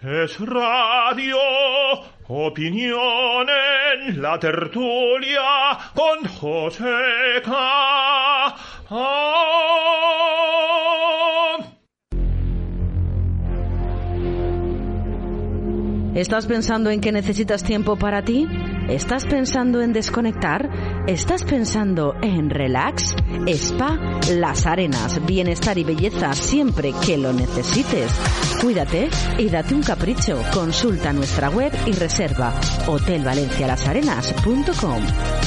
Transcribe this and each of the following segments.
Es radio, opinión en la tertulia con José K. ¿Estás pensando en que necesitas tiempo para ti? ¿Estás pensando en desconectar? ¿Estás pensando en relax? Spa Las Arenas, bienestar y belleza siempre que lo necesites. Cuídate y date un capricho. Consulta nuestra web y reserva hotelvalencialasarenas.com.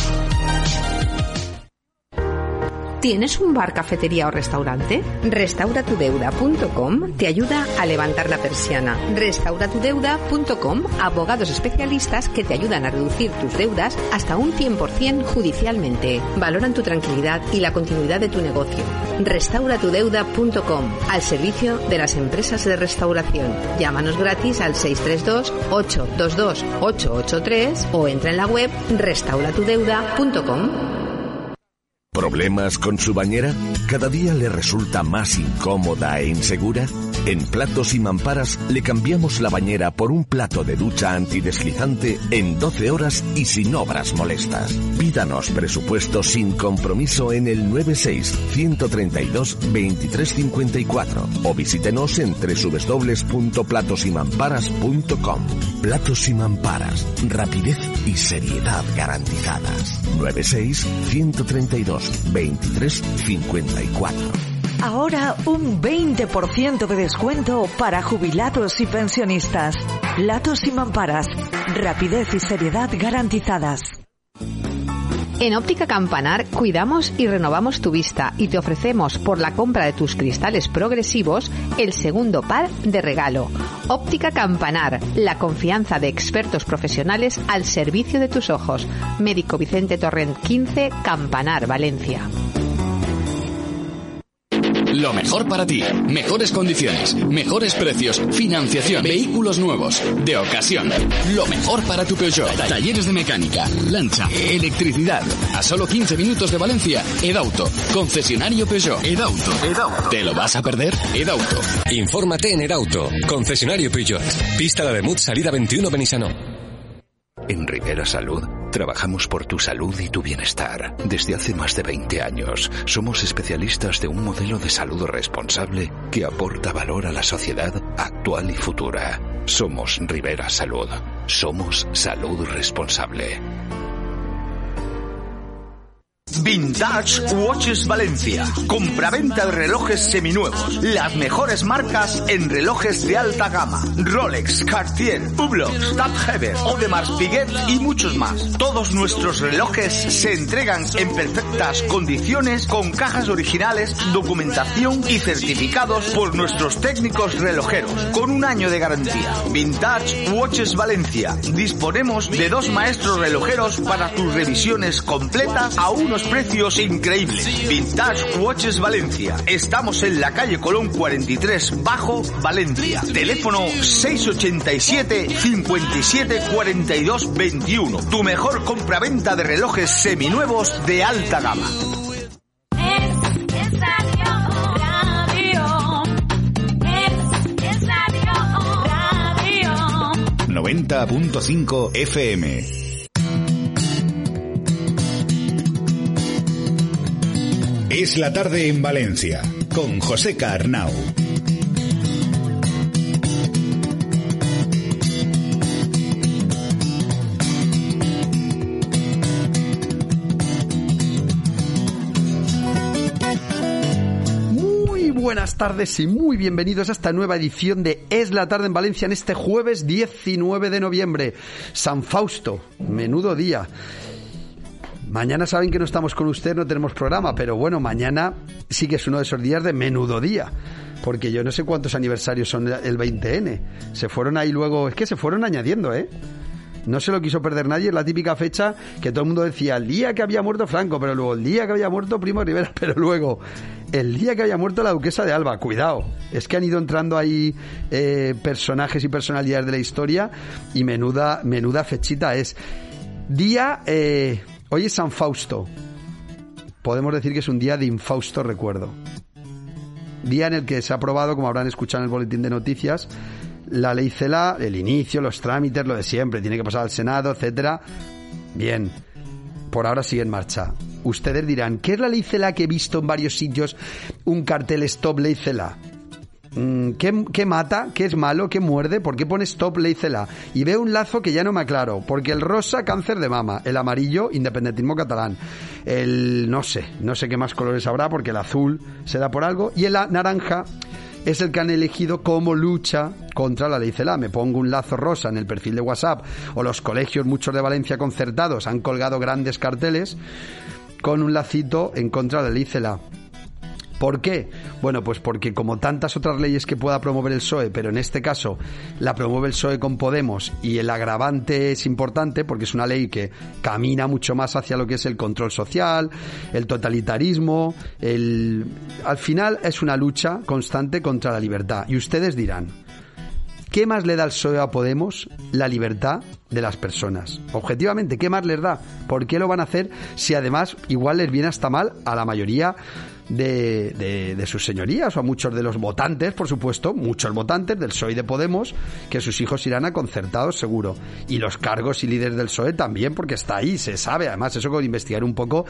¿Tienes un bar, cafetería o restaurante? Restauratudeuda.com te ayuda a levantar la persiana. Restauratudeuda.com, abogados especialistas que te ayudan a reducir tus deudas hasta un 100% judicialmente. Valoran tu tranquilidad y la continuidad de tu negocio. Restauratudeuda.com, al servicio de las empresas de restauración. Llámanos gratis al 632-822-883 o entra en la web restauratudeuda.com. ¿Problemas con su bañera? ¿Cada día le resulta más incómoda e insegura? En Platos y Mamparas le cambiamos la bañera por un plato de ducha antideslizante en 12 horas y sin obras molestas. Pídanos presupuesto sin compromiso en el 96-132-2354 o visítenos en www.platosymamparas.com. Platos y Mamparas, rapidez y seriedad garantizadas. 96 132 23 54. Ahora un 20% de descuento para jubilados y pensionistas. Latos y mamparas. Rapidez y seriedad garantizadas. En Óptica Campanar cuidamos y renovamos tu vista y te ofrecemos por la compra de tus cristales progresivos el segundo par de regalo. Óptica Campanar, la confianza de expertos profesionales al servicio de tus ojos. Médico Vicente Torrent 15, Campanar, Valencia. Lo mejor para ti. Mejores condiciones, mejores precios, financiación, vehículos nuevos, de ocasión. Lo mejor para tu Peugeot. Talleres de mecánica, lancha, electricidad. A solo 15 minutos de Valencia, Edauto. Concesionario Peugeot. Edauto. Edauto. ¿Te lo vas a perder? Edauto. Infórmate en Edauto. Concesionario Peugeot. Pista la de Mut, salida 21 Benisano. En Rivera Salud trabajamos por tu salud y tu bienestar. Desde hace más de 20 años somos especialistas de un modelo de salud responsable que aporta valor a la sociedad actual y futura. Somos Rivera Salud. Somos salud responsable. Vintage Watches Valencia. Compraventa de relojes seminuevos. Las mejores marcas en relojes de alta gama. Rolex, Cartier, Hublot, Tab Heber, Audemars Piguet y muchos más. Todos nuestros relojes se entregan en perfectas condiciones con cajas originales, documentación y certificados por nuestros técnicos relojeros con un año de garantía. Vintage Watches Valencia. Disponemos de dos maestros relojeros para tus revisiones completas a unos precios increíbles. Vintage Watches Valencia. Estamos en la calle Colón 43, Bajo, Valencia. Teléfono 687 57 42 21. Tu mejor compraventa de relojes seminuevos de alta gama. 90.5 FM. Es la tarde en Valencia, con José Carnau. Muy buenas tardes y muy bienvenidos a esta nueva edición de Es la tarde en Valencia en este jueves 19 de noviembre. San Fausto, menudo día. Mañana saben que no estamos con usted, no tenemos programa, pero bueno, mañana sí que es uno de esos días de menudo día. Porque yo no sé cuántos aniversarios son el 20N. Se fueron ahí luego, es que se fueron añadiendo, ¿eh? No se lo quiso perder nadie, es la típica fecha que todo el mundo decía el día que había muerto Franco, pero luego el día que había muerto Primo Rivera, pero luego el día que había muerto la duquesa de Alba. Cuidado, es que han ido entrando ahí eh, personajes y personalidades de la historia y menuda, menuda fechita es. Día, eh, hoy es San Fausto. Podemos decir que es un día de infausto recuerdo. Día en el que se ha aprobado, como habrán escuchado en el boletín de noticias, la ley CELA, el inicio, los trámites, lo de siempre, tiene que pasar al Senado, etcétera. Bien, por ahora sigue en marcha. Ustedes dirán, ¿qué es la ley CELA que he visto en varios sitios un cartel Stop Ley CELA? Mm, ¿Qué, ¿Qué, mata? ¿Qué es malo? ¿Qué muerde? ¿Por qué pone stop ley? Y veo un lazo que ya no me aclaro. Porque el rosa, cáncer de mama. El amarillo, independentismo catalán. El, no sé, no sé qué más colores habrá porque el azul se da por algo. Y el naranja es el que han elegido como lucha contra la ley CELA. Me pongo un lazo rosa en el perfil de WhatsApp o los colegios, muchos de Valencia concertados, han colgado grandes carteles con un lacito en contra de la ley. ¿Por qué? Bueno, pues porque como tantas otras leyes que pueda promover el PSOE, pero en este caso la promueve el PSOE con Podemos y el agravante es importante porque es una ley que camina mucho más hacia lo que es el control social, el totalitarismo, el... al final es una lucha constante contra la libertad. Y ustedes dirán, ¿Qué más le da el PSOE a Podemos? La libertad de las personas. Objetivamente, ¿qué más les da? ¿Por qué lo van a hacer si además igual les viene hasta mal a la mayoría de, de, sus señorías o a muchos de los votantes, por supuesto, muchos votantes del PSOE y de Podemos, que sus hijos irán a concertados seguro. Y los cargos y líderes del PSOE también, porque está ahí, se sabe. Además, eso con investigar un poco,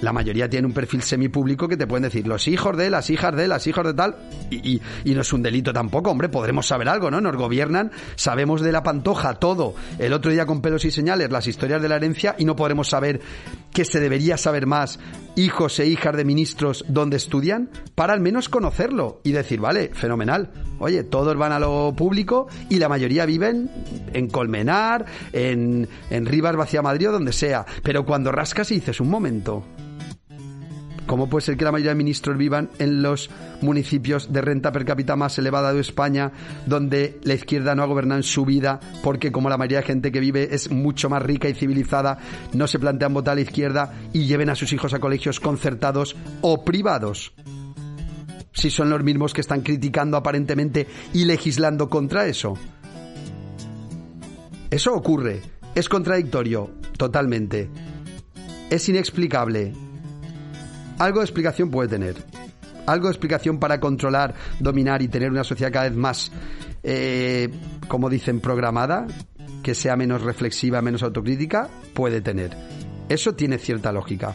la mayoría tiene un perfil semipúblico que te pueden decir los hijos de, las hijas de, las hijas de tal, y, y, y no es un delito tampoco, hombre, podremos saber algo, ¿no? Nos gobiernan, sabemos de la pantoja todo. El otro día con pelos y señales, las historias de la herencia, y no podremos saber que se debería saber más hijos e hijas de ministros donde estudian para al menos conocerlo y decir, vale, fenomenal. Oye, todos van a lo público y la mayoría viven en Colmenar, en, en Rivas, Vacía Madrid o donde sea. Pero cuando rascas y dices, un momento, ¿Cómo puede ser que la mayoría de ministros vivan en los municipios de renta per cápita más elevada de España, donde la izquierda no ha gobernado en su vida, porque como la mayoría de gente que vive es mucho más rica y civilizada, no se plantean votar a la izquierda y lleven a sus hijos a colegios concertados o privados? Si son los mismos que están criticando aparentemente y legislando contra eso. Eso ocurre. Es contradictorio, totalmente. Es inexplicable algo de explicación puede tener. Algo de explicación para controlar, dominar y tener una sociedad cada vez más, eh, como dicen, programada, que sea menos reflexiva, menos autocrítica, puede tener. Eso tiene cierta lógica.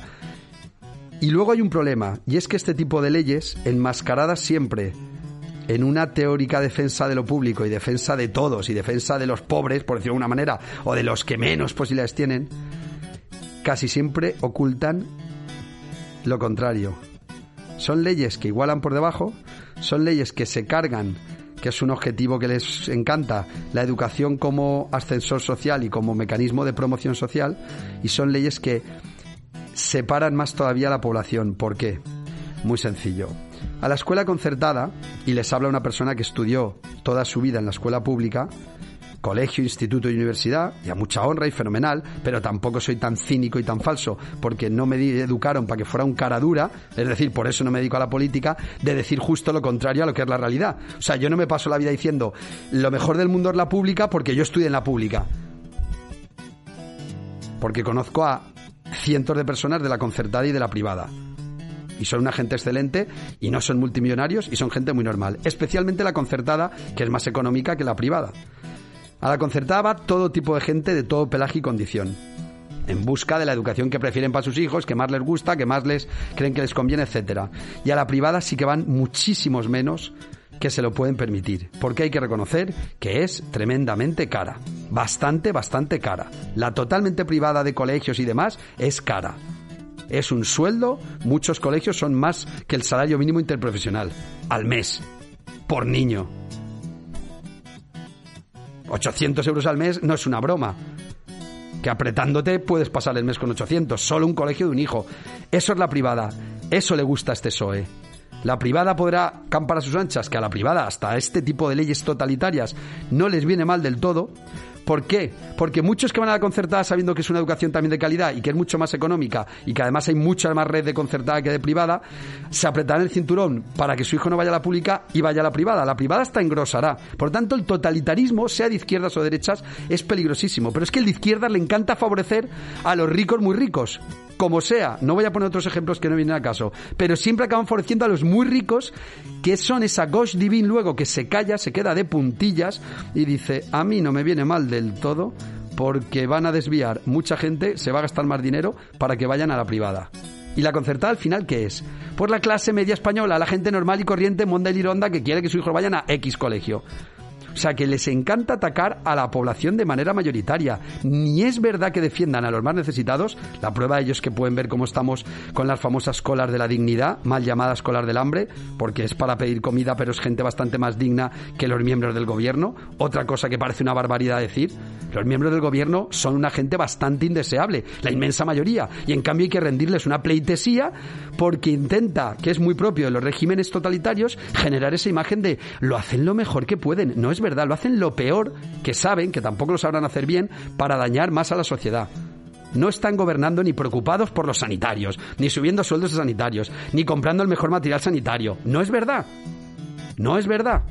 Y luego hay un problema, y es que este tipo de leyes, enmascaradas siempre en una teórica defensa de lo público y defensa de todos y defensa de los pobres, por decirlo de alguna manera, o de los que menos posibilidades tienen, casi siempre ocultan lo contrario. Son leyes que igualan por debajo, son leyes que se cargan, que es un objetivo que les encanta, la educación como ascensor social y como mecanismo de promoción social, y son leyes que separan más todavía a la población. ¿Por qué? Muy sencillo. A la escuela concertada, y les habla una persona que estudió toda su vida en la escuela pública, colegio, instituto y universidad, y a mucha honra y fenomenal, pero tampoco soy tan cínico y tan falso, porque no me educaron para que fuera un cara dura, es decir, por eso no me dedico a la política, de decir justo lo contrario a lo que es la realidad. O sea, yo no me paso la vida diciendo lo mejor del mundo es la pública porque yo estudié en la pública. Porque conozco a cientos de personas de la concertada y de la privada y son una gente excelente y no son multimillonarios y son gente muy normal, especialmente la concertada que es más económica que la privada. A la concertada va todo tipo de gente de todo pelaje y condición en busca de la educación que prefieren para sus hijos, que más les gusta, que más les creen que les conviene, etcétera. Y a la privada sí que van muchísimos menos que se lo pueden permitir, porque hay que reconocer que es tremendamente cara, bastante, bastante cara. La totalmente privada de colegios y demás es cara. Es un sueldo, muchos colegios son más que el salario mínimo interprofesional al mes por niño. 800 euros al mes no es una broma. Que apretándote puedes pasar el mes con 800, solo un colegio de un hijo. Eso es la privada. Eso le gusta a este PSOE. La privada podrá campar a sus anchas, que a la privada, hasta este tipo de leyes totalitarias, no les viene mal del todo, ¿Por qué? Porque muchos que van a la concertada sabiendo que es una educación también de calidad y que es mucho más económica y que además hay mucha más red de concertada que de privada, se apretarán el cinturón para que su hijo no vaya a la pública y vaya a la privada. La privada hasta engrosará. Por tanto, el totalitarismo, sea de izquierdas o derechas, es peligrosísimo. Pero es que el de izquierdas le encanta favorecer a los ricos muy ricos como sea. No voy a poner otros ejemplos que no vienen a caso. Pero siempre acaban favoreciendo a los muy ricos, que son esa gauche divine luego que se calla, se queda de puntillas y dice, a mí no me viene mal del todo porque van a desviar mucha gente, se va a gastar más dinero para que vayan a la privada. ¿Y la concertada al final qué es? Pues la clase media española, la gente normal y corriente, monda y lironda que quiere que su hijo vayan a X colegio. O sea, que les encanta atacar a la población de manera mayoritaria. Ni es verdad que defiendan a los más necesitados. La prueba de ello es que pueden ver cómo estamos con las famosas colas de la dignidad, mal llamadas colas del hambre, porque es para pedir comida, pero es gente bastante más digna que los miembros del gobierno. Otra cosa que parece una barbaridad decir, los miembros del gobierno son una gente bastante indeseable, la inmensa mayoría, y en cambio hay que rendirles una pleitesía porque intenta, que es muy propio de los regímenes totalitarios, generar esa imagen de lo hacen lo mejor que pueden. No es verdad, lo hacen lo peor que saben, que tampoco lo sabrán hacer bien, para dañar más a la sociedad. No están gobernando ni preocupados por los sanitarios, ni subiendo sueldos de sanitarios, ni comprando el mejor material sanitario. No es verdad. No es verdad.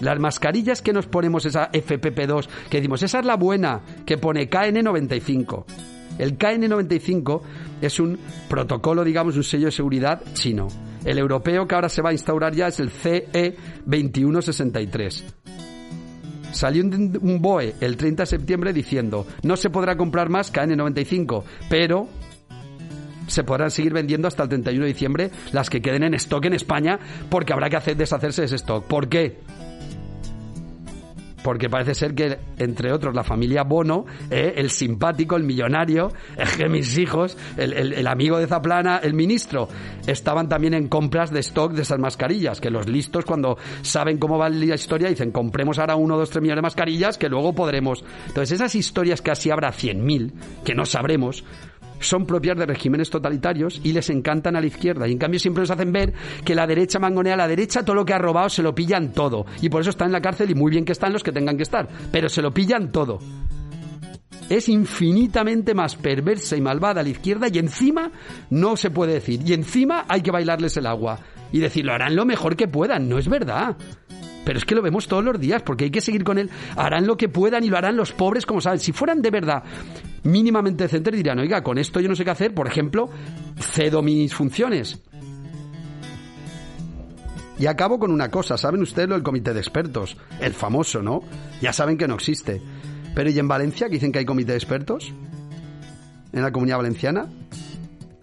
Las mascarillas que nos ponemos, esa FPP2, que decimos, esa es la buena, que pone KN95. El KN95 es un protocolo, digamos, un sello de seguridad chino. El europeo que ahora se va a instaurar ya es el E CE2163. Salió un, un BOE el 30 de septiembre diciendo no se podrá comprar más KN95, pero se podrán seguir vendiendo hasta el 31 de diciembre las que queden en stock en España porque habrá que hacer deshacerse de ese stock. ¿Por qué? Porque parece ser que, entre otros, la familia Bono, eh, el simpático, el millonario, es que mis hijos, el, el, amigo de Zaplana, el ministro, estaban también en compras de stock de esas mascarillas, que los listos cuando saben cómo va la historia dicen, compremos ahora uno, dos, tres millones de mascarillas que luego podremos. Entonces, esas historias que así habrá 100.000, que no sabremos, son propias de regímenes totalitarios y les encantan a la izquierda. Y en cambio siempre nos hacen ver que la derecha mangonea a la derecha, todo lo que ha robado se lo pillan todo. Y por eso está en la cárcel y muy bien que están los que tengan que estar. Pero se lo pillan todo. Es infinitamente más perversa y malvada la izquierda y encima no se puede decir. Y encima hay que bailarles el agua. Y decir, lo harán lo mejor que puedan. No es verdad. Pero es que lo vemos todos los días, porque hay que seguir con él. Harán lo que puedan y lo harán los pobres como saben. Si fueran de verdad mínimamente decentes, dirían, oiga, con esto yo no sé qué hacer, por ejemplo, cedo mis funciones. Y acabo con una cosa, ¿saben ustedes lo del comité de expertos? El famoso, ¿no? Ya saben que no existe. Pero ¿y en Valencia que dicen que hay comité de expertos? ¿En la comunidad valenciana?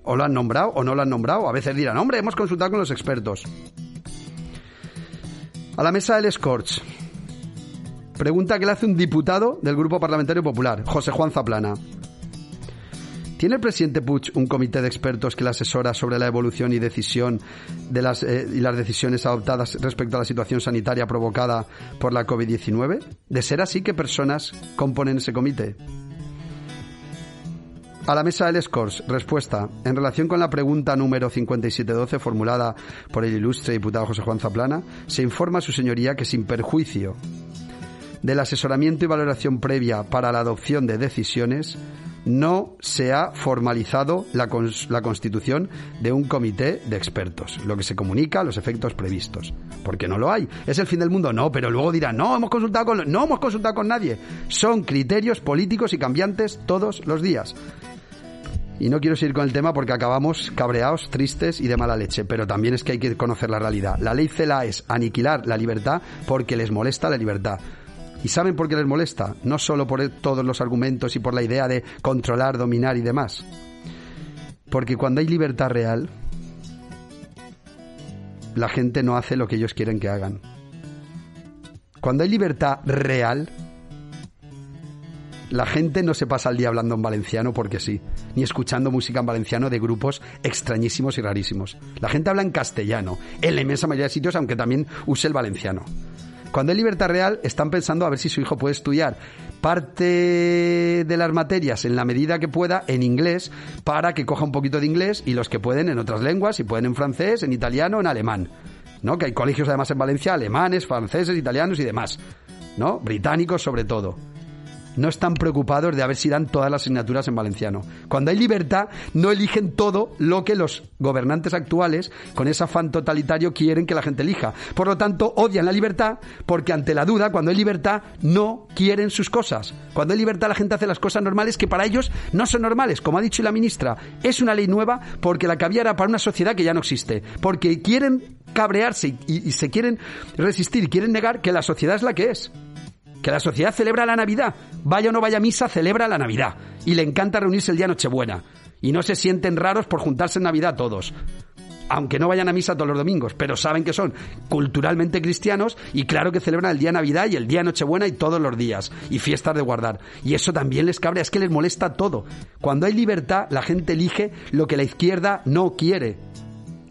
¿O lo han nombrado o no lo han nombrado? A veces dirán, hombre, hemos consultado con los expertos. A la mesa del Scorch. Pregunta que le hace un diputado del Grupo Parlamentario Popular, José Juan Zaplana. ¿Tiene el presidente Puig un comité de expertos que le asesora sobre la evolución y decisión de las, eh, y las decisiones adoptadas respecto a la situación sanitaria provocada por la COVID-19? De ser así, ¿qué personas componen ese comité? A la mesa del Scores, respuesta. En relación con la pregunta número 5712 formulada por el ilustre diputado José Juan Zaplana, se informa a su señoría que sin perjuicio del asesoramiento y valoración previa para la adopción de decisiones, no se ha formalizado la, constitución de un comité de expertos, lo que se comunica los efectos previstos. Porque no lo hay. ¿Es el fin del mundo? No, pero luego dirán, no, hemos consultado con, no hemos consultado con nadie. Son criterios políticos y cambiantes todos los días. Y no quiero seguir con el tema porque acabamos cabreados, tristes y de mala leche, pero también es que hay que conocer la realidad. La ley CELA es aniquilar la libertad porque les molesta la libertad. ¿Y saben por qué les molesta? No solo por todos los argumentos y por la idea de controlar, dominar y demás. Porque cuando hay libertad real, la gente no hace lo que ellos quieren que hagan. Cuando hay libertad real, la gente no se pasa el día hablando en valenciano porque sí, ni escuchando música en valenciano de grupos extrañísimos y rarísimos. La gente habla en castellano, en la inmensa mayoría de sitios, aunque también use el valenciano. Cuando hay libertad real, están pensando a ver si su hijo puede estudiar parte de las materias en la medida que pueda en inglés para que coja un poquito de inglés y los que pueden en otras lenguas, si pueden en francés, en italiano, en alemán. ¿No? Que hay colegios además en Valencia alemanes, franceses, italianos y demás, ¿no? Británicos sobre todo. No están preocupados de a ver si dan todas las asignaturas en valenciano. Cuando hay libertad, no eligen todo lo que los gobernantes actuales, con ese afán totalitario, quieren que la gente elija. Por lo tanto, odian la libertad porque ante la duda, cuando hay libertad, no quieren sus cosas. Cuando hay libertad, la gente hace las cosas normales que para ellos no son normales. Como ha dicho la ministra, es una ley nueva porque la que había era para una sociedad que ya no existe. Porque quieren cabrearse y, y se quieren resistir quieren negar que la sociedad es la que es que la sociedad celebra la Navidad. Vaya o no vaya misa, celebra la Navidad. Y le encanta reunirse el día Nochebuena. Y no se sienten raros por juntarse en Navidad todos. Aunque no vayan a misa todos los domingos, pero saben que son culturalmente cristianos y claro que celebran el día Navidad y el día Nochebuena y todos los días. Y fiestas de guardar. Y eso también les cabrea, es que les molesta todo. Cuando hay libertad, la gente elige lo que la izquierda no quiere.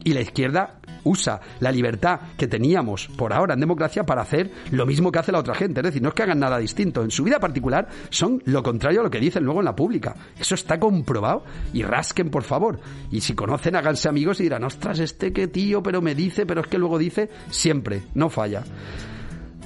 Y la izquierda usa la libertad que teníamos por ahora en democracia para hacer lo mismo que hace la otra gente. Es decir, no es que hagan nada distinto. En su vida particular son lo contrario a lo que dicen luego en la pública. Eso está comprobado. Y rasquen, por favor. Y si conocen, háganse amigos y dirán, ostras, este qué tío, pero me dice, pero es que luego dice, siempre, no falla.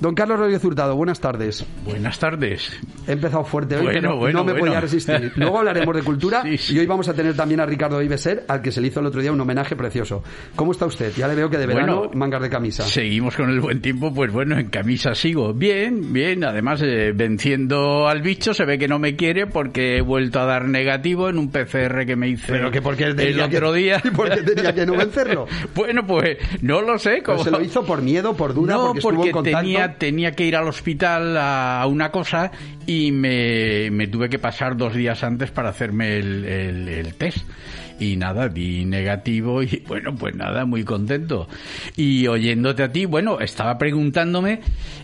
Don Carlos Rodríguez Hurtado, buenas tardes. Buenas tardes. He empezado fuerte hoy, Bueno, pero bueno, no me bueno. podía resistir. Luego hablaremos de cultura Sí, sí. y hoy vamos a tener también a Ricardo Ibeser, al que se le hizo el otro día un homenaje precioso. ¿Cómo está usted? Ya le veo que de verano Bueno, mangas de camisa. Seguimos con el buen tiempo, pues bueno, en camisa sigo. Bien, bien, además eh, venciendo al bicho, se ve que no me quiere porque he vuelto a dar negativo en un PCR que me hice Pero que porque el que- otro día. ¿Y por qué tenía que no vencerlo? bueno, pues no lo sé. Pero como- se lo hizo por miedo, por duda, no, porque estuvo en contacto. tenía, tenía que ir al hospital a una cosa y me, tuve que pasar dos días antes para hacerme el test. Y nada, di negativo y bueno, pues nada, muy contento. Y oyéndote a ti, bueno, estaba preguntándome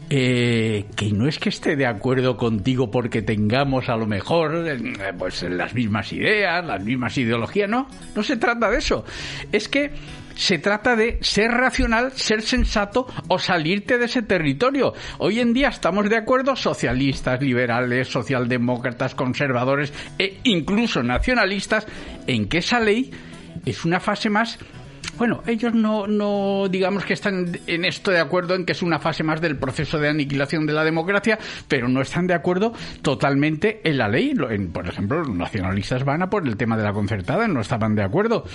eh, que no es que esté de acuerdo contigo porque tengamos a lo mejor eh, pues las mismas ideas, las mismas ideologías, no, no se trata de eso. Es que se trata de ser racional, ser sensato o salirte de ese territorio. Hoy en día estamos de acuerdo socialistas, liberales, socialdemócratas, conservadores e incluso nacionalistas en que esa ley es una fase más bueno, ellos no, no digamos que están en esto de acuerdo en que es una fase más del proceso de aniquilación de la democracia, pero no están de acuerdo totalmente en la ley. Por ejemplo, los nacionalistas van a por el tema de la concertada, no estaban de acuerdo.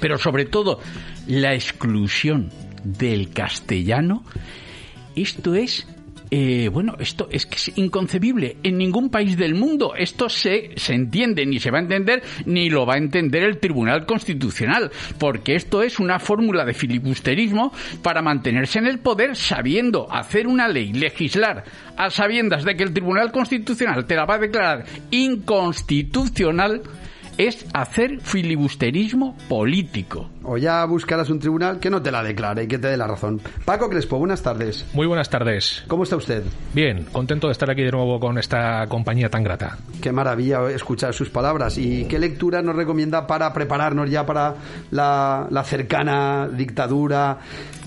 Pero sobre todo, la exclusión del castellano, esto es eh, bueno, esto es que es inconcebible. En ningún país del mundo esto se, se entiende, ni se va a entender, ni lo va a entender el Tribunal Constitucional, porque esto es una fórmula de filibusterismo para mantenerse en el poder sabiendo hacer una ley, legislar a sabiendas de que el Tribunal Constitucional te la va a declarar inconstitucional, es hacer filibusterismo político. O ya buscarás un tribunal que no te la declare y que te dé la razón. Paco Crespo, buenas tardes. Muy buenas tardes. ¿Cómo está usted? Bien, contento de estar aquí de nuevo con esta compañía tan grata. Qué maravilla escuchar sus palabras. ¿Y qué lectura nos recomienda para prepararnos ya para la, la cercana dictadura?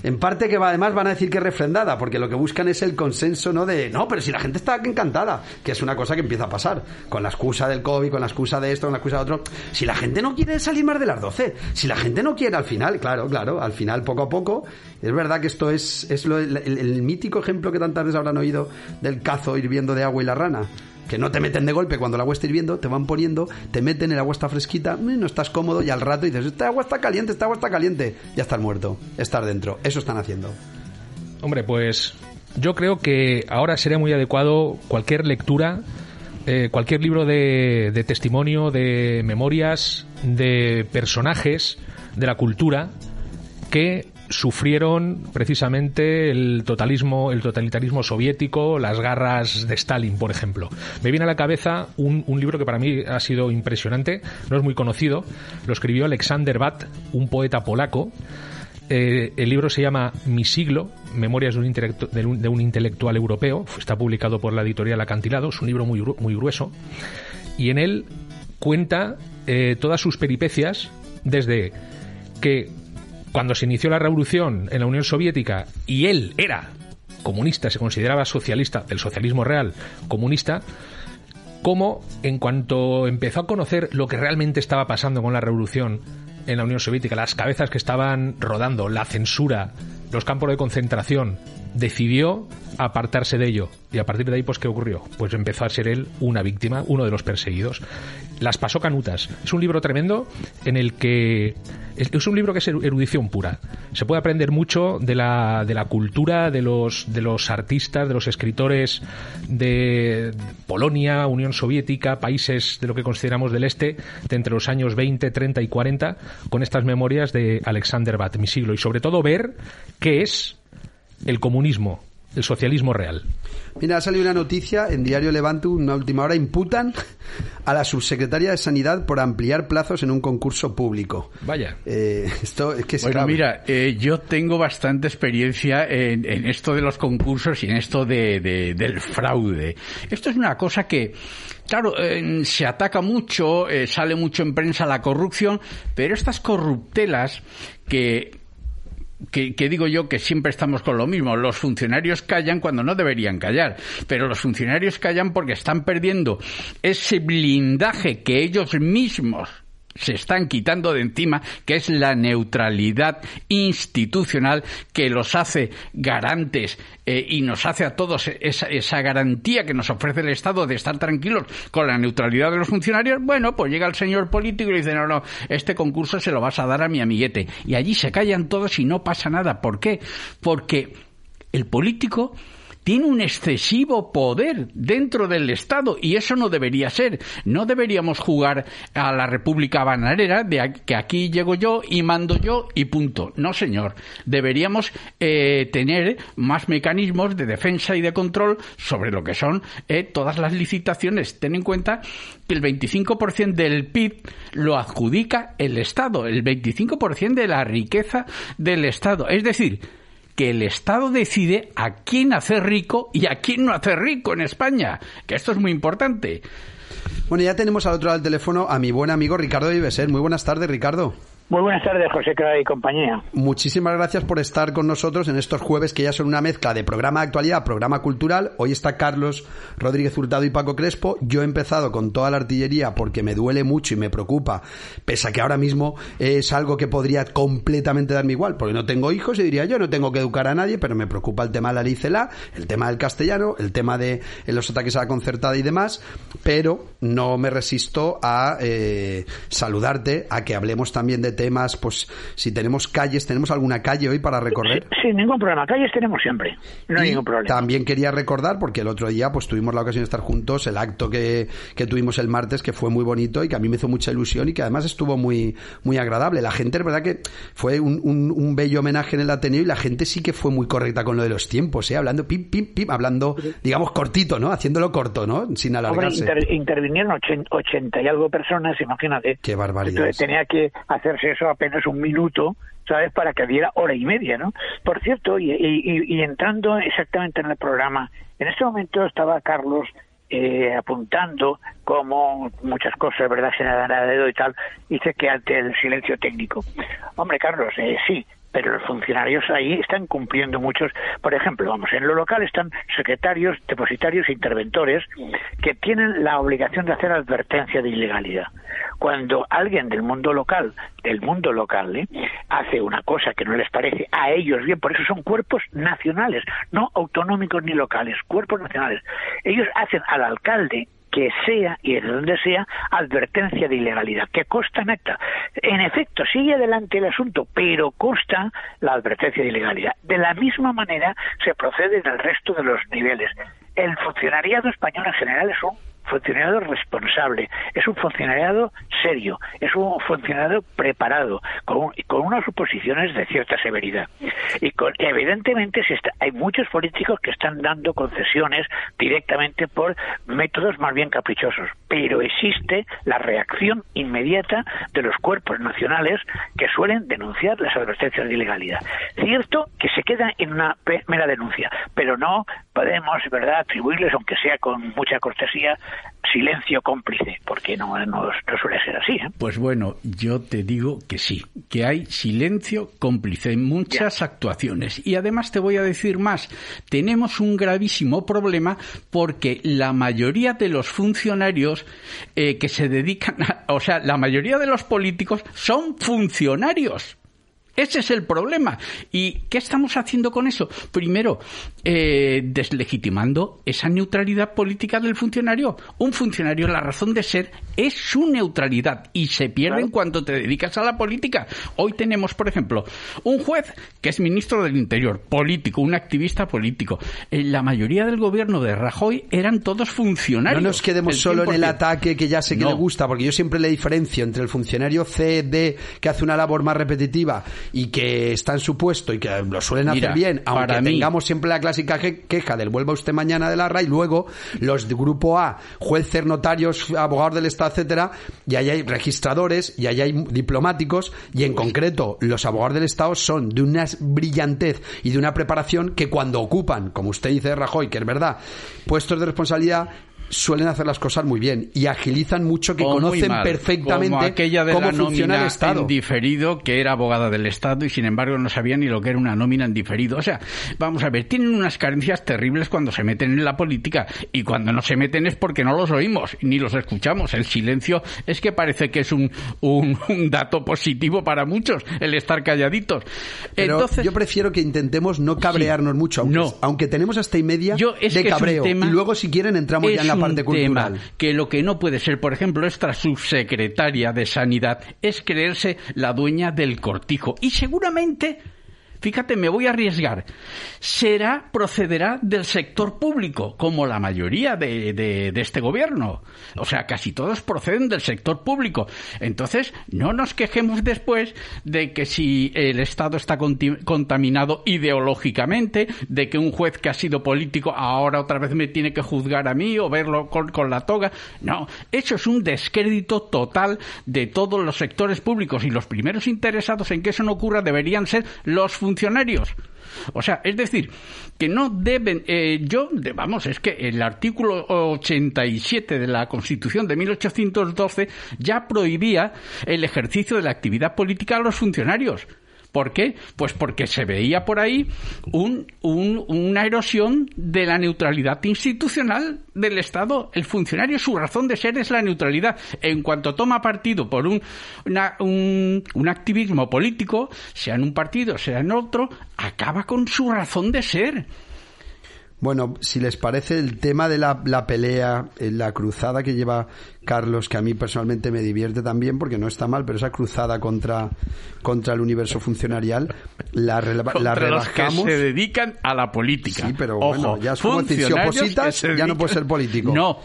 En parte que va- además van a decir que es refrendada, porque lo que buscan es el consenso, ¿no? De, no, pero si la gente está encantada, que es una cosa que empieza a pasar, con la excusa del COVID, con la excusa de esto, con la excusa de otro. Si la gente no quiere salir más de las 12, si la gente no quiere al final, claro, claro, al final poco a poco, es verdad que esto es, es lo- el, el- el mítico ejemplo que tantas veces habrán oído del cazo hirviendo de agua y la rana que no te meten de golpe cuando el agua está hirviendo, te van poniendo, te meten, el agua está fresquita, mm, no estás cómodo y al rato dices, esta agua está caliente, esta agua está caliente, ya estás muerto, estás dentro, eso están haciendo. Hombre, pues yo creo que ahora sería muy adecuado cualquier lectura, eh, cualquier libro de testimonio, de memorias, de personajes de la cultura que sufrieron precisamente el totalismo, el totalitarismo soviético, las garras de Stalin, por ejemplo. Me viene a la cabeza un, un libro que para mí ha sido impresionante, no es muy conocido, lo escribió Alexander Bat, un poeta polaco, eh, el libro se llama Mi siglo, Memorias de un, de un- de un intelectual europeo. Está publicado por la editorial Acantilado. Es un libro muy, muy grueso. Y en él cuenta eh, todas sus peripecias desde que cuando se inició la revolución en la Unión Soviética y él era comunista, se consideraba socialista, del socialismo real, comunista, cómo en cuanto empezó a conocer lo que realmente estaba pasando con la revolución en la Unión Soviética, las cabezas que estaban rodando, la censura, los campos de concentración, decidió apartarse de ello. Y a partir de ahí, pues, ¿qué ocurrió? Pues empezó a ser él una víctima, uno de los perseguidos. Las pasó canutas. Es un libro tremendo en el que... Es un libro que es erudición pura. Se puede aprender mucho de la, de la cultura de los, de los artistas, de los escritores de Polonia, Unión Soviética, países de lo que consideramos del este, de entre los años 20, 30 y 40, con estas memorias de Alexander Bat, mi siglo. Y sobre todo ver qué es el comunismo, el socialismo real. Mira, ha salido una noticia en Diario Levante, una última hora, imputan a la subsecretaria de Sanidad por ampliar plazos en un concurso público. Vaya. Eh, esto es que Bueno, mira, eh, yo tengo bastante experiencia en, esto de los concursos y en esto de, del fraude. Esto es una cosa que Claro, eh, se ataca mucho, sale mucho en prensa la corrupción, pero estas corruptelas que que, digo yo que siempre estamos con lo mismo. Los funcionarios callan cuando no deberían callar, pero los funcionarios callan porque están perdiendo ese blindaje que ellos mismos se están quitando de encima, que es la neutralidad institucional que los hace garantes eh, y nos hace a todos esa, esa, garantía que nos ofrece el Estado de estar tranquilos con la neutralidad de los funcionarios. Bueno, pues llega el señor político y dice, no, no, este concurso se lo vas a dar a mi amiguete. Y allí se callan todos y no pasa nada. ¿Por qué? Porque el político tiene un excesivo poder dentro del Estado y eso no debería ser. No deberíamos jugar a la República Bananera de que aquí llego yo y mando yo y punto. No, señor. Deberíamos eh, tener más mecanismos de defensa y de control sobre lo que son eh, todas las licitaciones. Ten en cuenta que el 25% del PIB lo adjudica el Estado, el 25% de la riqueza del Estado. Es decir, que el Estado decide a quién hacer rico y a quién no hacer rico en España, que esto es muy importante. Bueno, ya tenemos al otro lado del teléfono a mi buen amigo Ricardo Ibeser. Muy buenas tardes, Ricardo. Muy buenas tardes, José Clara y compañía. Muchísimas gracias por estar con nosotros en estos jueves que ya son una mezcla de programa de actualidad, programa cultural. Hoy está Carlos Rodríguez Hurtado y Paco Crespo. Yo he empezado con toda la artillería porque me duele mucho y me preocupa, pese a que ahora mismo es algo que podría completamente darme igual, porque no tengo hijos y diría yo no tengo que educar a nadie, pero me preocupa el tema de la licela, el tema del castellano, el tema de los ataques a la concertada y demás, pero no me resisto a eh, saludarte, a que hablemos también de temas, pues si tenemos calles, ¿tenemos alguna calle hoy para recorrer? Sí, ningún problema, calles tenemos siempre, no hay ningún problema. También quería recordar, porque el otro día pues tuvimos la ocasión de estar juntos, el acto que, que tuvimos el martes, que fue muy bonito y que a mí me hizo mucha ilusión y que además estuvo muy, muy agradable. La gente, es verdad que fue un, un, bello homenaje en el Ateneo y la gente sí que fue muy correcta con lo de los tiempos, ¿eh? hablando pim, pim, pim, hablando, digamos, cortito, ¿no? Haciéndolo corto, ¿no? Sin alargarse. intervinieron ochenta y algo personas, imagínate. Qué barbaridad. tenía que hacerse eso apenas un minuto, ¿sabes? Para que diera hora y media, ¿no? Por cierto, y, y, entrando exactamente en el programa, en este momento estaba Carlos eh, apuntando como muchas cosas, ¿verdad? Se nada de dedo y tal, dice que ante el silencio técnico. Hombre, Carlos, eh, sí, pero los funcionarios ahí están cumpliendo muchos. Por ejemplo, vamos, en lo local están secretarios, depositarios e interventores que tienen la obligación de hacer advertencia de ilegalidad. Cuando alguien del mundo local, del mundo local, ¿eh? hace una cosa que no les parece a ellos bien, por eso son cuerpos nacionales, no autonómicos ni locales, cuerpos nacionales. Ellos hacen al alcalde que sea y de donde sea advertencia de ilegalidad, que consta en acta. En efecto, sigue adelante el asunto, pero consta la advertencia de ilegalidad. De la misma manera se procede en el resto de los niveles. El funcionariado español en general es un funcionariado responsable, es un funcionariado serio, es un funcionariado preparado, con, con unas oposiciones de cierta severidad. Y con, evidentemente hay muchos políticos que están dando concesiones directamente por métodos más bien caprichosos, pero existe la reacción inmediata de los cuerpos nacionales que suelen denunciar las advertencias de ilegalidad. Cierto que se queda en una mera denuncia, pero no podemos, ¿verdad?, atribuirles, aunque sea con mucha cortesía, silencio cómplice, porque no, no, suele ser así. ¿eh? Pues bueno, yo te digo que sí, que hay silencio cómplice en muchas actuaciones. Y además te voy a decir más, tenemos un gravísimo problema porque la mayoría de los funcionarios eh, que se dedican a, o sea, la mayoría de los políticos son funcionarios Ese es el problema. ¿Y qué estamos haciendo con eso? Primero, eh, deslegitimando esa neutralidad política del funcionario. Un funcionario, la razón de ser es su neutralidad y se pierde en cuanto te dedicas a la política. Hoy tenemos, por ejemplo, un juez que es ministro del Interior, político, un activista político. En la mayoría del gobierno de Rajoy eran todos funcionarios. No nos quedemos solo en el ataque que ya sé que No. le gusta, porque yo siempre le diferencio entre el funcionario C, D, que hace una labor más repetitiva y que está en su puesto y que lo suelen Mira, hacer bien, aunque mí- tengamos siempre la clásica que- queja del vuelva usted mañana de la RA y luego los de grupo A, jueces, notarios, abogados del Estado, etcétera, y ahí hay registradores y ahí hay diplomáticos y en concreto los abogados del Estado son de una brillantez y de una preparación que cuando ocupan, como usted dice Rajoy, que es verdad, puestos de responsabilidad suelen hacer las cosas muy bien y agilizan mucho que O conocen mal, perfectamente como aquella de cómo la funciona el nómina Estado. en diferido que era abogada del Estado y sin embargo no sabía ni lo que era una nómina en diferido. O sea, vamos a ver, tienen unas carencias terribles cuando se meten en la política y cuando no se meten es porque no los oímos ni los escuchamos. El silencio es que parece que es un, un, un dato positivo para muchos el estar calladitos. Pero Entonces, yo prefiero que intentemos no cabrearnos mucho, aunque, aunque tenemos hasta y media Yo, es de que cabreo. y luego, si quieren, entramos ya en la parte cultural. tema que lo que no puede ser, por ejemplo, esta subsecretaria de Sanidad es creerse la dueña del cortijo. Y seguramente, fíjate, me voy a arriesgar, será, procederá del sector público, como la mayoría de, de- de este gobierno. O sea, casi todos proceden del sector público. Entonces, no nos quejemos después de que si el Estado está contaminado ideológicamente, de que un juez que ha sido político ahora otra vez me tiene que juzgar a mí o verlo con, con la toga. No, eso es un descrédito total de todos los sectores públicos y los primeros interesados en que eso no ocurra deberían ser los funcionarios. O sea, es decir, que no deben, eh, yo, vamos, es que el artículo 87 de la Constitución de 1812 ya prohibía el ejercicio de la actividad política a los funcionarios. ¿Por qué? Pues porque se veía por ahí un, un- una erosión de la neutralidad institucional del Estado. El funcionario, su razón de ser es la neutralidad. En cuanto toma partido por un, un, un activismo político, sea en un partido, sea en otro, acaba con su razón de ser. Bueno, si les parece el tema de la, la pelea, eh, la cruzada que lleva Carlos, que a mí personalmente me divierte también, porque no está mal, pero esa cruzada contra, contra el universo funcionarial, la, la Contra los que rebajamos. se dedican a la política. Sí, pero Ojo, bueno, ya es como decir, si opositas, ya no puedes ser político. No,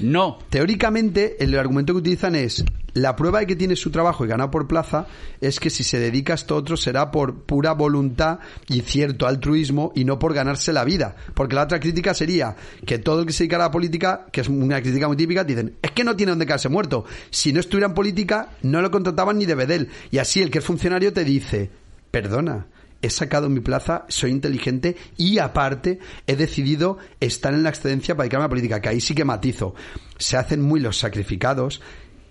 no. Teóricamente, el argumento que utilizan es la prueba de que tienes su trabajo y gana por plaza es que si se dedica a esto otro será por pura voluntad y cierto altruismo y no por ganarse la vida. Porque la otra crítica sería que todo el que se dedica a la política, que es una crítica muy típica, dicen, es que no tiene donde quedarse muerto. Si no estuviera en política, no lo contrataban ni de bedel. Y así el que es funcionario te dice, perdona, he sacado mi plaza, soy inteligente y aparte he decidido estar en la excedencia para dedicarme a la política, que ahí sí que matizo. Se hacen muy los sacrificados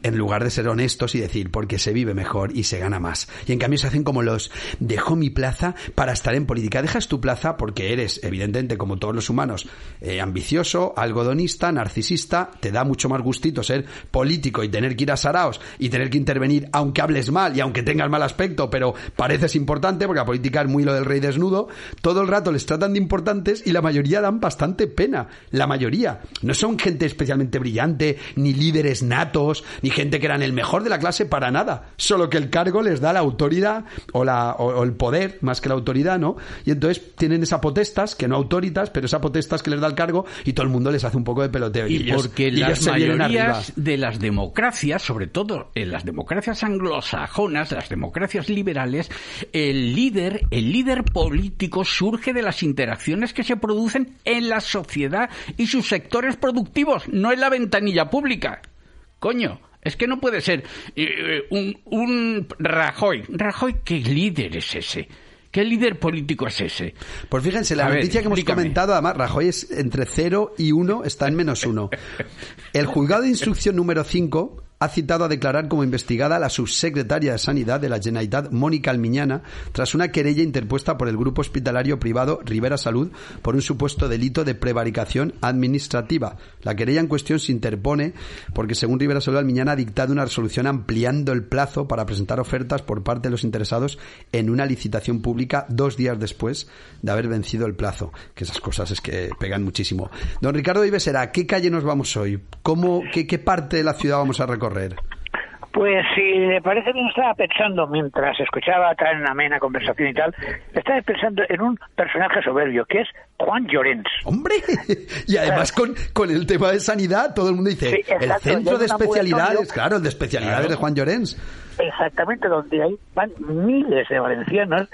en lugar de ser honestos y decir porque se vive mejor y se gana más. Y en cambio se hacen como los dejo mi plaza para estar en política. Dejas tu plaza porque eres, evidentemente, como todos los humanos, eh, ambicioso, algodonista, narcisista, te da mucho más gustito ser político y tener que ir a Saraos y tener que intervenir aunque hables mal y aunque tengas mal aspecto, pero pareces importante porque la política es muy lo del rey desnudo. Todo el rato les tratan de importantes y la mayoría dan bastante pena. La mayoría. No son gente especialmente brillante, ni líderes natos, ni gente que eran el mejor de la clase para nada. Solo que el cargo les da la autoridad o, la, o, o el poder más que la autoridad, ¿no? Y entonces tienen esa potestas, que no autoritas, pero esa potestas que les da el cargo y todo el mundo les hace un poco de peloteo. Y, ellos- porque y las mayorías de las democracias, sobre todo en las democracias anglosajonas, las democracias liberales, el líder, el líder político surge de las interacciones que se producen en la sociedad y sus sectores productivos, no en la ventanilla pública. Coño, es que no puede ser eh, un, un Rajoy. Rajoy, ¿qué líder es ese? ¿Qué líder político es ese? Pues fíjense, la A ver, noticia que hemos explícame. comentado, además, Rajoy es entre 0 y 1, está en menos 1. El juzgado de instrucción número 5 ha citado a declarar como investigada a la subsecretaria de Sanidad de la Generalitat, Mónica Almiñana, tras una querella interpuesta por el grupo hospitalario privado Rivera Salud por un supuesto delito de prevaricación administrativa. La querella en cuestión se interpone porque, según Rivera Salud, Almiñana ha dictado una resolución ampliando el plazo para presentar ofertas por parte de los interesados en una licitación pública dos días después de haber vencido el plazo. Que esas cosas es que pegan muchísimo. Don Ricardo Ivesera, ¿a qué calle nos vamos hoy? ¿Cómo, qué, ¿Qué parte de la ciudad vamos a recorrer? Pues si le parece que estaba pensando mientras escuchaba tan amena conversación y tal, estaba pensando en un personaje soberbio que es Juan Llorens. ¡Hombre! Y además con, con el tema de sanidad, todo el mundo dice, Sí, el centro de especialidades, claro, el de especialidades Claro. de Juan Llorens. Exactamente, donde hay van miles de valencianos,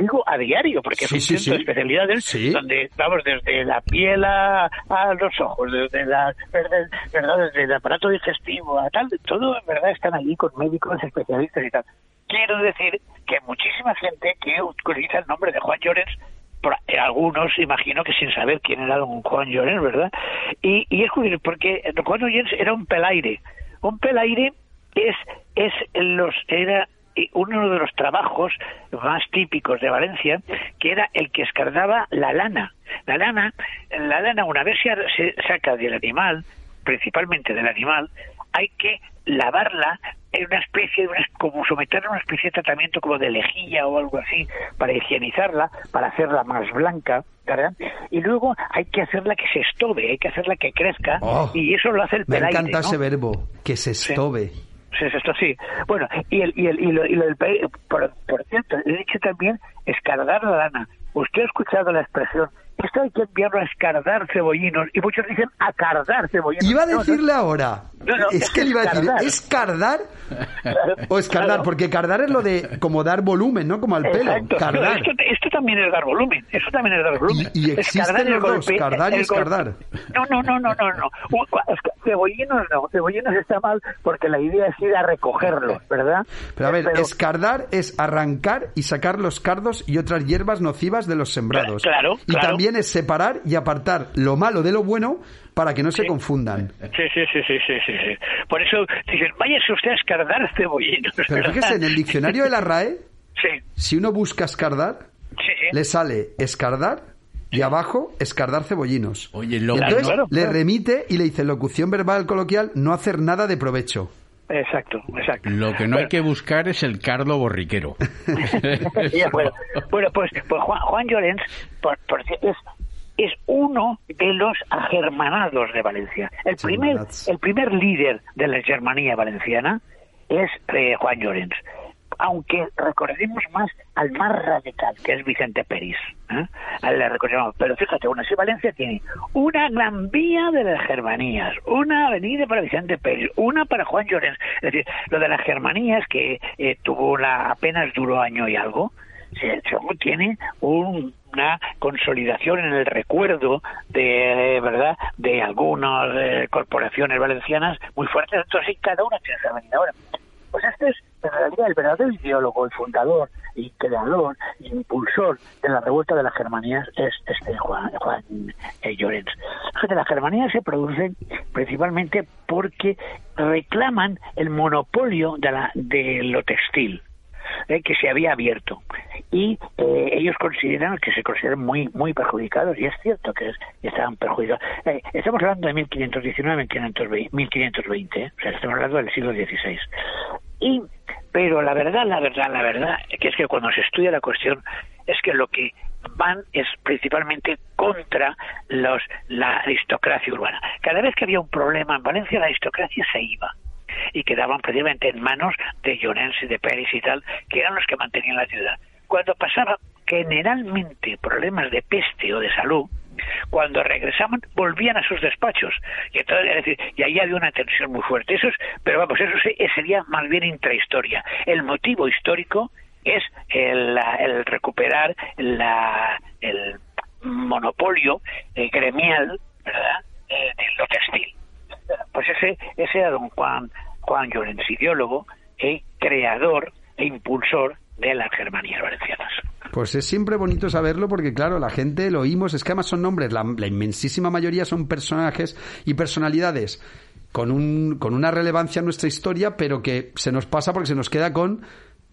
digo a diario, porque Sí, es un sí, centro de especialidades donde, vamos, desde la piel a, a los ojos, desde, la, desde, ¿verdad? desde el aparato digestivo a tal, todo en verdad están allí con médicos especialistas y tal. Quiero decir que muchísima gente que utiliza el nombre de Juan Llorens eh, algunos imagino que sin saber quién era don Juan Llorens, ¿verdad? Y, y es curioso porque don Juan Llorens era un pelaire. Un pelaire es, es los, era uno de los trabajos más típicos de Valencia, que era el que escardaba la lana. La lana, la lana una vez se, saca del animal, principalmente del animal, hay que lavarla en una especie de una- como someterla a una especie de tratamiento como de lejía o algo así para higienizarla, para hacerla más blanca, ¿verdad? Y luego hay que hacerla que se estobe, hay que hacerla que crezca Oh, y eso lo hace el Me pelaire, encanta ¿no? ese verbo, que se estobe. Sí, es esto sí. Bueno, y, el, y, el, y, lo, y lo del pe- por, por cierto, he dicho también escardar la lana. Usted ha escuchado la expresión, esto hay que enviarlo a escardar cebollinos, y muchos dicen a cardar cebollinos. Iba a decirle ahora. No, no, es que le iba a decir, escardar. ¿es cardar o escardar? Claro. Porque cardar es lo de como dar volumen, ¿no? Como al pelo. Exacto. Cardar. Esto, esto también es dar volumen. Eso también es dar volumen. Y- y existen los dos, golpe- cardar y escardar. No, no, no, no, no, no. Es Cebollinos no. Cebollinos está mal porque la idea es ir a recogerlos, ¿verdad? Pero a ver, Pero- escardar es arrancar y sacar los cardos y otras hierbas nocivas de los sembrados. Claro, Y claro. también es separar y apartar lo malo de lo bueno para que no se confundan. Sí, sí, sí, sí, sí, sí. Por eso dicen, váyase usted a escardar cebollinos. Pero ¿verdad? fíjese, en el diccionario de la RAE, Sí, si uno busca escardar, sí. le sale escardar y abajo escardar cebollinos. Oye, lo entonces le remite y le dice locución verbal coloquial, no hacer nada de provecho. Exacto, exacto. Lo que no hay que buscar es el cardo borriquero. Ya, bueno, bueno, pues, pues Juan, Juan Llorens por, por cierto, es, es uno de los agermanados de Valencia. El primer, el primer líder de la Germanía valenciana es eh, Juan Llorens. Aunque recordemos más al más radical, que es Vicente Peris. ¿eh? Pero fíjate, aún así Valencia tiene una gran vía de las Germanías, una avenida para Vicente Peris, una para Juan Llorens. Es decir, lo de las Germanías, que eh, tuvo una, apenas duró año y algo, se- tiene un- una consolidación en el recuerdo de eh, verdad de algunas eh, corporaciones valencianas muy fuertes. Entonces cada una tiene esa avenida ahora pues este es en realidad el verdadero ideólogo el fundador y creador e impulsor de la revuelta de las Germanías es este Juan, Juan eh, Llorens. Las Germanías se producen principalmente porque reclaman el monopolio de, la, de lo textil eh, que se había abierto. Y eh, ellos consideran que se consideran muy muy perjudicados y es cierto que es- estaban perjudicados. Eh, estamos hablando de 1519 1520, 1520 eh, o sea estamos hablando del siglo XVI y pero la verdad la verdad la verdad que es que cuando se estudia la cuestión es que lo que van es principalmente contra los la aristocracia urbana. Cada vez que había un problema en Valencia la aristocracia se iba y quedaban precisamente en manos de Llorens y de Pérez y tal, que eran los que mantenían la ciudad. Cuando pasaba generalmente problemas de peste o de salud, cuando regresaban volvían a sus despachos. Y entonces es decir y ahí había una tensión muy fuerte. Eso es pero vamos eso se- sería más bien intrahistoria. El motivo histórico es el, el recuperar la, el monopolio eh, gremial verdad Eh, de lo textil pues ese ese era don Juan Juan Llorens, ideólogo e creador e impulsor de las Germanías valencianas. Pues es siempre bonito saberlo porque, claro, la gente lo oímos, es que además son nombres, la, la inmensísima mayoría son personajes y personalidades con, un, con una relevancia en nuestra historia, pero que se nos pasa porque se nos queda con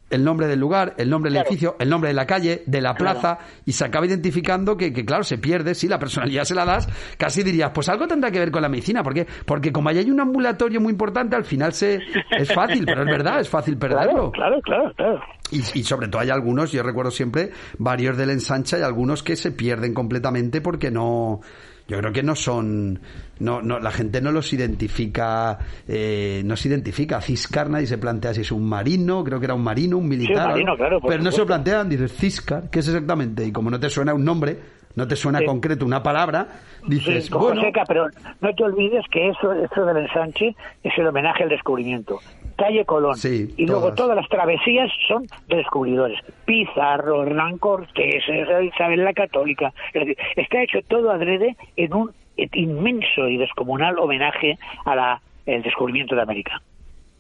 el nombre del lugar, el nombre del edificio, el nombre de la calle, de la plaza, y se acaba identificando que, que, claro, se pierde, si la personalidad se la das, casi dirías, pues algo tendrá que ver con la medicina, porque porque como ahí hay un ambulatorio muy importante, al final se es fácil, pero es verdad, es fácil perderlo. Claro, claro, claro. Y, y sobre todo hay algunos, yo recuerdo siempre, varios del ensancha y algunos que se pierden completamente porque no yo creo que no son no, no la gente no los identifica eh, no se identifica. Ciscar nadie se plantea si es un marino creo que era un marino un militar Sí, un marino, claro, pero no se lo plantean dices Ciscar ¿qué es exactamente? y como no te suena un nombre no te suena Sí. concreto una palabra dices Sí, bueno Joseca, pero no te olvides que eso, eso del ensanche es el homenaje al descubrimiento. Calle Colón. Sí, y luego todas. todas las travesías son de descubridores. Pizarro, Hernán Cortés, Isabel la Católica. Es decir, está hecho todo adrede en un inmenso y descomunal homenaje a la el descubrimiento de América.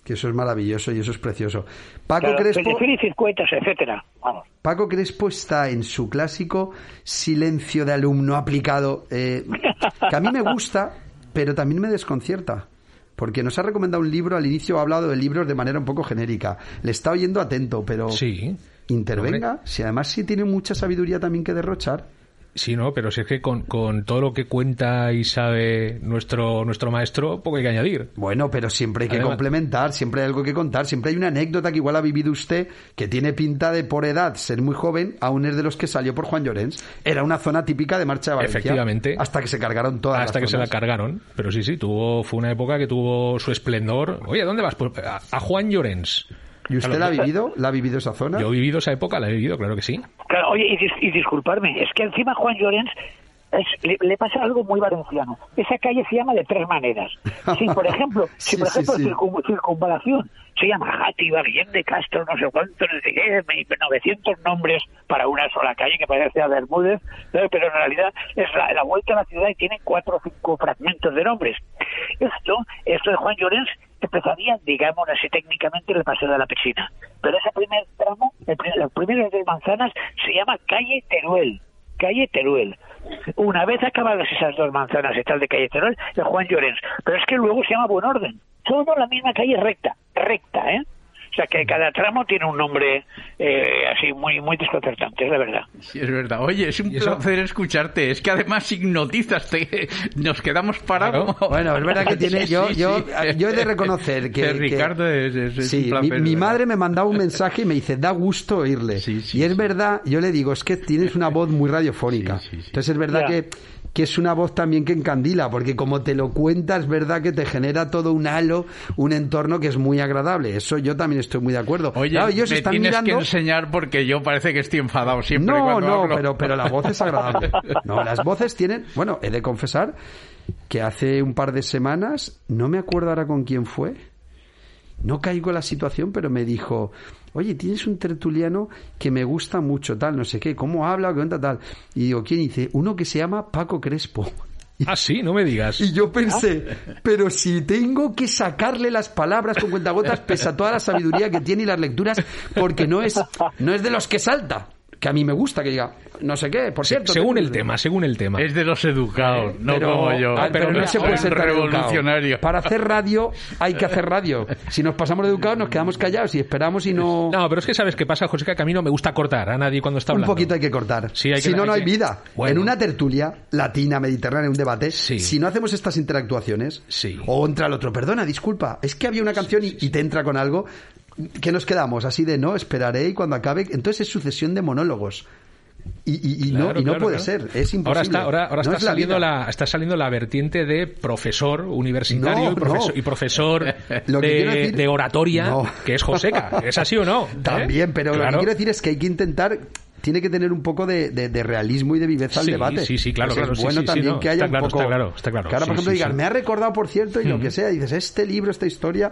Que eso es maravilloso y eso es precioso Paco Claro, Crespo Pellegrini, circuitos, etcétera. Vamos. Paco Crespo está en su clásico silencio de alumno aplicado, eh, que a mí me gusta, pero también me desconcierta. Porque nos ha recomendado un libro, al inicio ha hablado de libros de manera un poco genérica. Le está oyendo atento, pero Sí. intervenga, si además sí tiene mucha sabiduría también que derrochar. Sí, no, pero si es que con, con todo lo que cuenta y sabe nuestro, nuestro maestro, poco hay que añadir. Bueno, pero siempre hay que Además- complementar, siempre hay algo que contar, siempre hay una anécdota que igual ha vivido usted, que tiene pinta de por edad ser muy joven, aún es de los que salió por Juan Llorens. Era una zona típica de marcha de Valencia. Efectivamente. Hasta que se cargaron todas Hasta las que se la cargaron. Pero sí, sí, tuvo, fue una época que tuvo su esplendor. Oye, ¿a dónde vas? Pues a, a Juan Llorens. ¿Y usted la ha vivido? ¿La ha vivido esa zona? Yo he vivido esa época, la he vivido, claro que sí. Claro, oye, y, dis- y disculparme, es que encima Juan Llorens es- le, le pasa algo muy valenciano. Esa calle se llama de tres maneras. Si, por ejemplo, si por ejemplo sí. circun- circunvalación se llama Játiva, Guillén de Castro, no sé cuánto, no sé qué, me- 900 nombres para una sola calle que parece a Bermúdez, pero en realidad es la, la vuelta a la ciudad y tiene cuatro o cinco fragmentos de nombres. Esto, esto de Juan Llorens empezaría, digamos así técnicamente, en el Paseo de la Pechina. Pero ese primer tramo, el pri- las primeras dos manzanas, se llama Calle Teruel. Calle Teruel. Una vez acabadas esas dos manzanas y tal de calle Teruel, el Juan Llorens. Pero es que luego se llama Buen Orden. Todo la misma calle recta, recta, ¿eh? O sea que cada tramo tiene un nombre eh, así muy muy desconcertante, es la verdad. Sí, es verdad. Oye, es un placer escucharte. Es que además hipnotizas, te- nos quedamos parados. Bueno, es verdad que tiene. Yo, sí, yo, sí. yo he de reconocer que. Que que- Ricardo es, es- es Sí, un mi, placer, mi ¿verdad? madre me mandaba un mensaje y me dice, da gusto oírle. y es verdad, yo le digo, es que tienes una voz muy radiofónica. Entonces es verdad Ya. que, que es una voz también que encandila, porque como te lo cuentas, es verdad que te genera todo un halo, un entorno que es muy agradable. Eso yo también estoy muy de acuerdo. Oye, Claro, ellos me están tienes mirando... que enseñar porque yo parece que estoy enfadado siempre No, cuando no, hablo. pero, pero la voz es agradable. No, las voces tienen. Bueno, he de confesar que hace un par de semanas, no me acuerdo ahora con quién fue, no caigo en la situación, pero me dijo, oye, tienes un tertuliano que me gusta mucho, tal, no sé qué, cómo habla, qué cuenta, tal. Y digo, ¿quién dice? Uno que se llama Paco Crespo. Ah, sí, no me digas. Y yo pensé, pero si tengo que sacarle las palabras con cuentagotas, pese a toda la sabiduría que tiene y las lecturas, porque no es, no es de los que salta. Que a mí me gusta que diga, no sé qué, por cierto. según el tema, según el tema. Es de los educados, no Pero- como yo. ah, pero no se puede ser tan educado. revolucionario. Para hacer radio hay que hacer radio. Si nos pasamos de educados nos quedamos callados y esperamos y no... No, pero es que sabes qué pasa, José, que a mí no me gusta cortar a nadie cuando está Un hablando. poquito hay que cortar. Sí, hay que- si no, no hay que- vida. Bueno. En una tertulia latina, mediterránea, un debate, si no hacemos estas interactuaciones, o entra el otro, perdona, disculpa, es que había una canción y, y te entra con algo, que nos quedamos así de no, esperaré y cuando acabe. Entonces es sucesión de monólogos. Y, y- y no, y no claro, puede claro. ser, es imposible. Ahora está, ahora, ahora No está, es saliendo la, está saliendo la vertiente de profesor universitario No, y, profesor, Lo que de, decir- de oratoria, que es Joseca. ¿Es así o no? ¿Eh? También, pero lo que quiero decir es que hay que intentar tiene que tener un poco de, de- de realismo y de viveza al debate. sí, sí, claro, Pues claro, es bueno sí, también no, que haya está un claro, poco... está claro, está claro. Que ahora, por ejemplo, digan, me ha recordado, por cierto, y lo que sea, y dices, este libro, esta historia...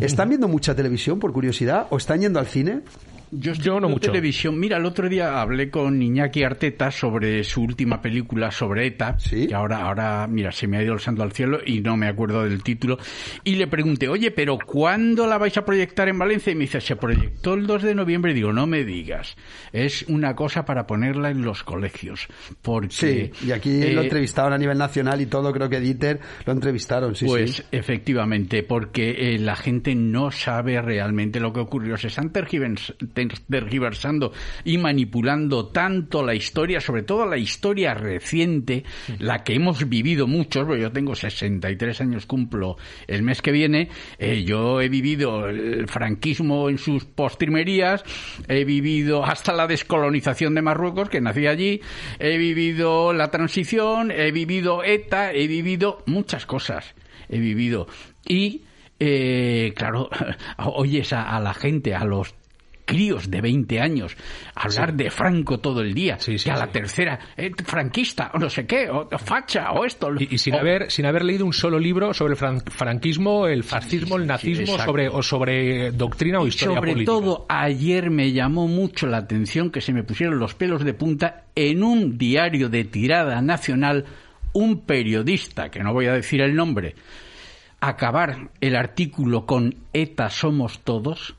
¿Están viendo mucha televisión, por curiosidad? ¿O están yendo al cine? Yo, no mucho. televisión. Mira, el otro día hablé con Iñaki Arteta sobre su última película sobre ETA, ¿Sí? que ahora, ahora, mira, se me ha ido el santo al cielo y no me acuerdo del título. Y le pregunté, oye, pero ¿cuándo la vais a proyectar en Valencia? Y me dice, se proyectó el 2 de noviembre. Y digo, no me digas. Es una cosa para ponerla en los colegios. Porque, sí, y aquí lo eh, entrevistaron a nivel nacional y todo, creo que Dieter lo entrevistaron, sí, Pues efectivamente, porque eh, la gente no sabe realmente lo que ocurrió. Se están tergiversando y manipulando tanto la historia, sobre todo la historia reciente, la que hemos vivido muchos, porque yo tengo 63 años, cumplo el mes que viene, eh, yo he vivido el franquismo en sus postrimerías, he vivido hasta la descolonización de Marruecos, que nací allí, he vivido la transición, he vivido ETA, he vivido muchas cosas, he vivido. Y eh, claro, oyes a, la gente, a los críos de 20 años hablar de Franco todo el día y a la tercera eh, franquista o no sé qué o, facha o esto y, sin haber sin haber leído un solo libro sobre el franquismo el fascismo el nazismo sobre o sobre doctrina o historia sobre todo ayer me llamó mucho la atención que se me pusieron los pelos de punta en un diario de tirada nacional un periodista que no voy a decir el nombre acabar el artículo con ETA somos todos,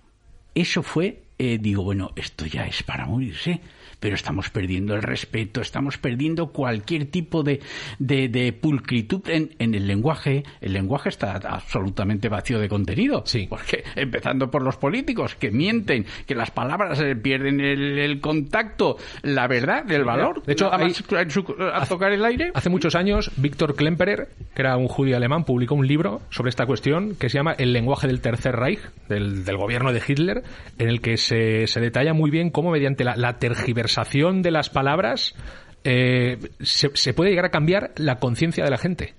eso fue, eh, digo, bueno, esto ya es para morirse pero estamos perdiendo el respeto, estamos perdiendo cualquier tipo de, de, pulcritud en, en, el lenguaje. El lenguaje está absolutamente vacío de contenido. Sí. Porque, empezando por los políticos, que mienten, que las palabras eh, pierden el, contacto, la verdad, el valor. De hecho, a tocar el aire. Hace muchos años, Víctor Klemperer, que era un judío alemán, publicó un libro sobre esta cuestión que se llama El lenguaje del Tercer Reich, del, del gobierno de Hitler, en el que se, se detalla muy bien cómo mediante la, la tergiversación conversación de las palabras eh, se, puede llegar a cambiar la conciencia de la gente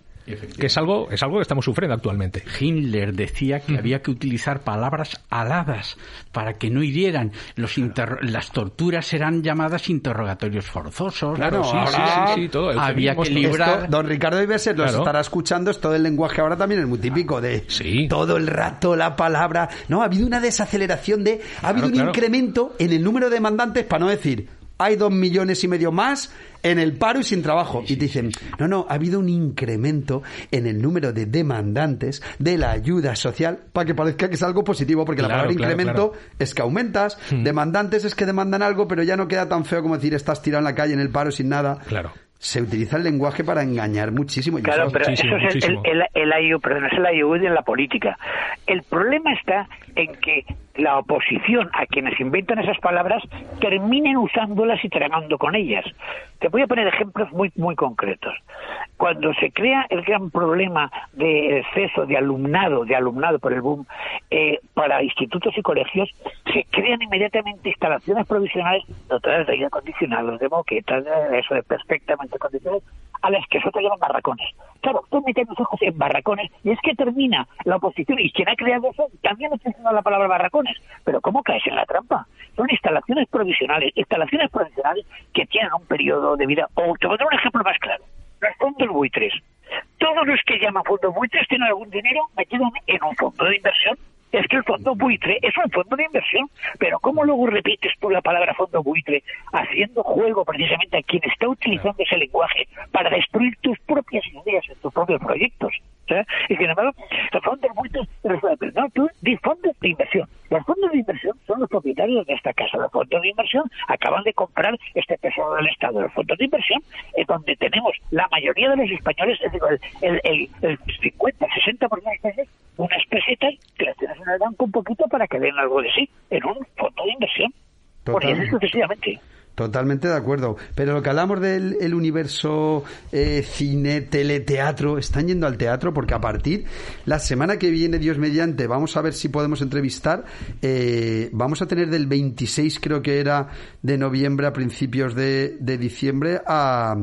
que es algo es algo que estamos sufriendo actualmente. Hitler decía que había que utilizar palabras aladas para que no hirieran. Los las torturas serán llamadas interrogatorios forzosos. Claro, sí, sí, sí, todo. Había que librar. don Ricardo Ibeser lo estará escuchando. Es todo el lenguaje ahora también es muy típico de todo el rato la palabra. No, ha habido una desaceleración de, ha habido un incremento en el número de demandantes para no decir hay dos millones y medio más en el paro y sin trabajo. y te dicen, no, no, ha habido un incremento en el número de demandantes de la ayuda social para que parezca que es algo positivo, porque la palabra incremento es que aumentas, hmm. demandantes es que demandan algo, pero ya no queda tan feo como decir estás tirado en la calle en el paro sin nada. Claro se utiliza el lenguaje para engañar muchísimo. Claro, pero eso es el, el, el, el perdón, es el IU en la política. El problema está en que la oposición a quienes inventan esas palabras terminen usándolas y tragando con ellas. Te voy a poner ejemplos muy muy concretos. Cuando se crea el gran problema de exceso de alumnado, de alumnado por el boom, eh, para institutos y colegios, se crean inmediatamente instalaciones provisionales dotadas de aire acondicionado, de moquetas, eso es perfectamente condicionadas, a las que nosotros llaman barracones. Claro, tú metes los ojos en barracones y es que termina la oposición y quien ha creado eso también utilizando la palabra barracones. Pero ¿cómo caes en la trampa? Son instalaciones provisionales, instalaciones provisionales que tienen un periodo de vida. O te voy a dar un ejemplo más claro. Los fondos buitres. Todos los que llaman fondos buitres tienen algún dinero metido en un fondo de inversión es que el fondo buitre es un fondo de inversión, pero ¿cómo luego repites tú la palabra fondo buitre haciendo juego precisamente a quien está utilizando ese lenguaje para destruir tus propias ideas en tus propios proyectos? Y sin embargo, los fondos buitres, no, tú di fondos de inversión. Los fondos de inversión son los propietarios de esta casa. Los fondos de inversión acaban de comprar este tesoro del Estado. Los fondos de inversión es donde tenemos la mayoría de los españoles, es decir, el, el, el 50, 60% de los unas pesetas que las tienes en el banco un poquito para que den algo de sí en un fondo de inversión. Por eso sucesivamente. Totalmente de acuerdo. Pero lo que hablamos del universo eh, cine, teleteatro, están yendo al teatro porque a partir la semana que viene, Dios mediante, vamos a ver si podemos entrevistar. Eh, vamos a tener del 26, creo que era, de noviembre a principios de, de diciembre a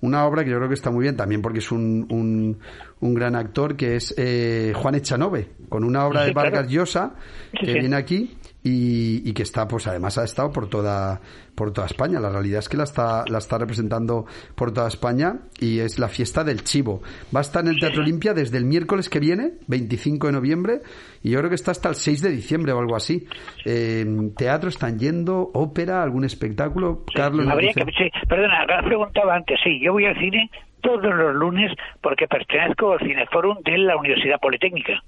una obra que yo creo que está muy bien también porque es un, un, un gran actor que es eh, Juan Echanove, con una obra de Vargas Llosa que viene aquí y, que está, pues además ha estado por toda, por toda España. La realidad es que la está, la está representando por toda España y es la fiesta del chivo. Va a estar en el Teatro Olimpia desde el miércoles que viene, 25 de noviembre, y yo creo que está hasta el 6 de diciembre o algo así. Eh, teatro, están yendo, ópera, algún espectáculo. Carlos. Habría que, sí, perdona, preguntaba antes, sí, yo voy al cine todos los lunes porque pertenezco al Cineforum de la Universidad Politécnica.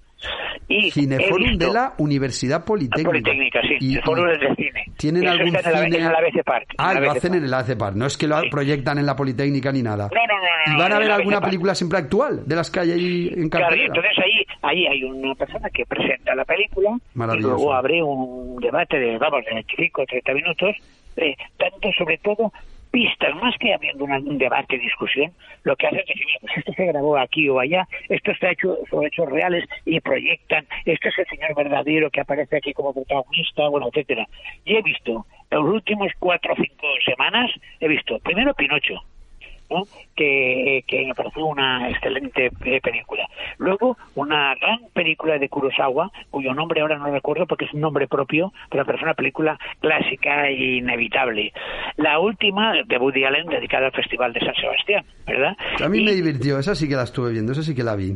Y Cineforum de la Universidad Politécnica. Politécnica, sí. Y, Cineforum de cine. ¿Tienen algún está cine? En la, en Park. Ah, lo hacen en el ABC Park. No es que lo proyectan en la Politécnica ni nada. No, no, no. ¿Y van a ver alguna película siempre actual de las que hay ahí en cartelera? Claro, entonces ahí, ahí hay una persona que presenta la película y luego abre un debate de, vamos, de 25 o 30 minutos, eh, tanto sobre todo pistas, más que habiendo un debate, discusión, lo que hace es decir, pues esto se grabó aquí o allá, esto está hecho sobre hechos reales y proyectan, este es el señor verdadero que aparece aquí como protagonista, bueno, etcétera. Y he visto, en los últimos cuatro o cinco semanas, he visto primero Pinocho, que, que me pareció una excelente eh, película. Luego, una gran película de Kurosawa, cuyo nombre ahora no recuerdo porque es un nombre propio, pero es una película clásica e inevitable. La última de Woody Allen, dedicada al Festival de San Sebastián, ¿verdad? A mí me divirtió, esa sí que la estuve viendo, esa sí que la vi.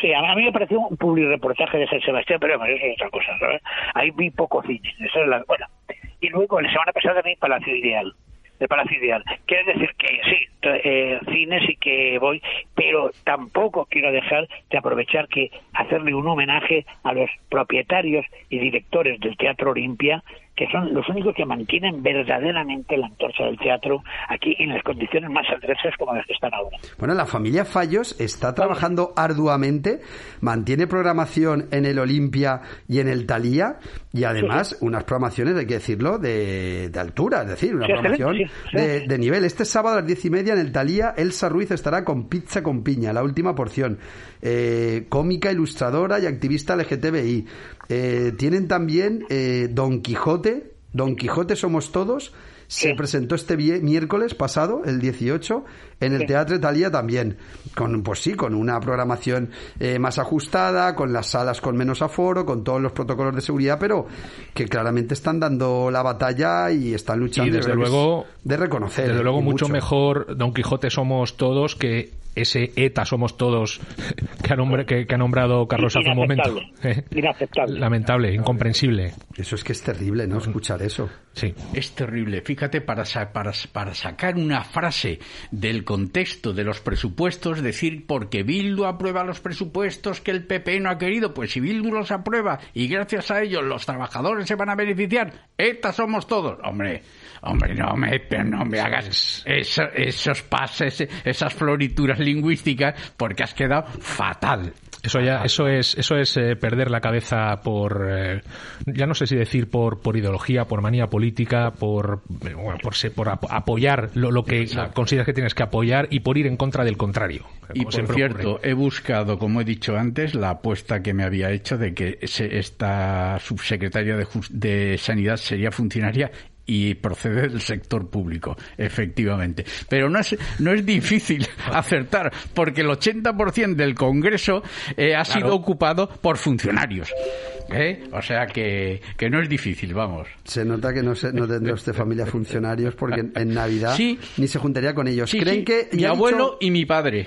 Sí, a mí me pareció un reportaje de San Sebastián, pero eso es otra cosa, ¿sabes? Ahí vi poco cine, eso es la... Bueno, y luego la semana pasada vi Palacio Ideal, de Palacio Ideal. Quiere decir que sí, eh, cine sí que voy, pero tampoco quiero dejar de aprovechar que hacerle un homenaje a los propietarios y directores del Teatro Olimpia que son los únicos que mantienen verdaderamente la antorcha del teatro aquí en las condiciones más adversas como las que están ahora. Bueno, la familia Fallos está trabajando arduamente, mantiene programación en el Olimpia y en el Talía y además unas programaciones, hay que decirlo, de, altura, es decir, una programación de, nivel. Este sábado a las diez y media en el Talía, Elsa Ruiz estará con Pizza con Piña, la última porción. Eh, cómica, ilustradora y activista LGTBI. Eh, tienen también eh, Don Quijote, Don Quijote Somos Todos, se presentó este miércoles pasado, el 18, en el Teatro Italia también, con pues sí, con una programación eh, más ajustada, con las salas con menos aforo, con todos los protocolos de seguridad, pero que claramente están dando la batalla y están luchando. Y desde luego, de reconocer. Desde luego mucho, mejor Don Quijote somos todos que ese ETA somos todos que ha, que, ha nombrado Carlos hace un momento. Inaceptable. Lamentable, incomprensible. Eso es que es terrible, ¿no? Escuchar eso. Sí. Es terrible. Fíjate, para, para, para sacar una frase del contexto de los presupuestos, decir porque Bildu aprueba los presupuestos que el PP no ha querido, pues si Bildu los aprueba y gracias a ellos los trabajadores se van a beneficiar, ETA somos todos. Hombre, Hombre, no me, no me hagas esos pases, esas florituras lingüísticas, porque has quedado fatal. Eso ya, eso es, eso es eh, perder la cabeza por, eh, ya no sé si decir por, por ideología, por manía política, por, bueno, por, por apoyar lo, que consideras que tienes que apoyar y por ir en contra del contrario. Y por cierto, he buscado, como he dicho antes, la apuesta que me había hecho de que esta subsecretaria de, de Sanidad sería funcionaria y procede del sector público, efectivamente. Pero no es, no es difícil acertar, porque el 80% del Congreso eh, ha sido ocupado por funcionarios. ¿eh? O sea que, que, no es difícil, vamos. Se nota que no, se, no tendrá usted familia funcionarios porque en, Navidad ni se juntaría con ellos. ¿Creen que mi abuelo y mi padre.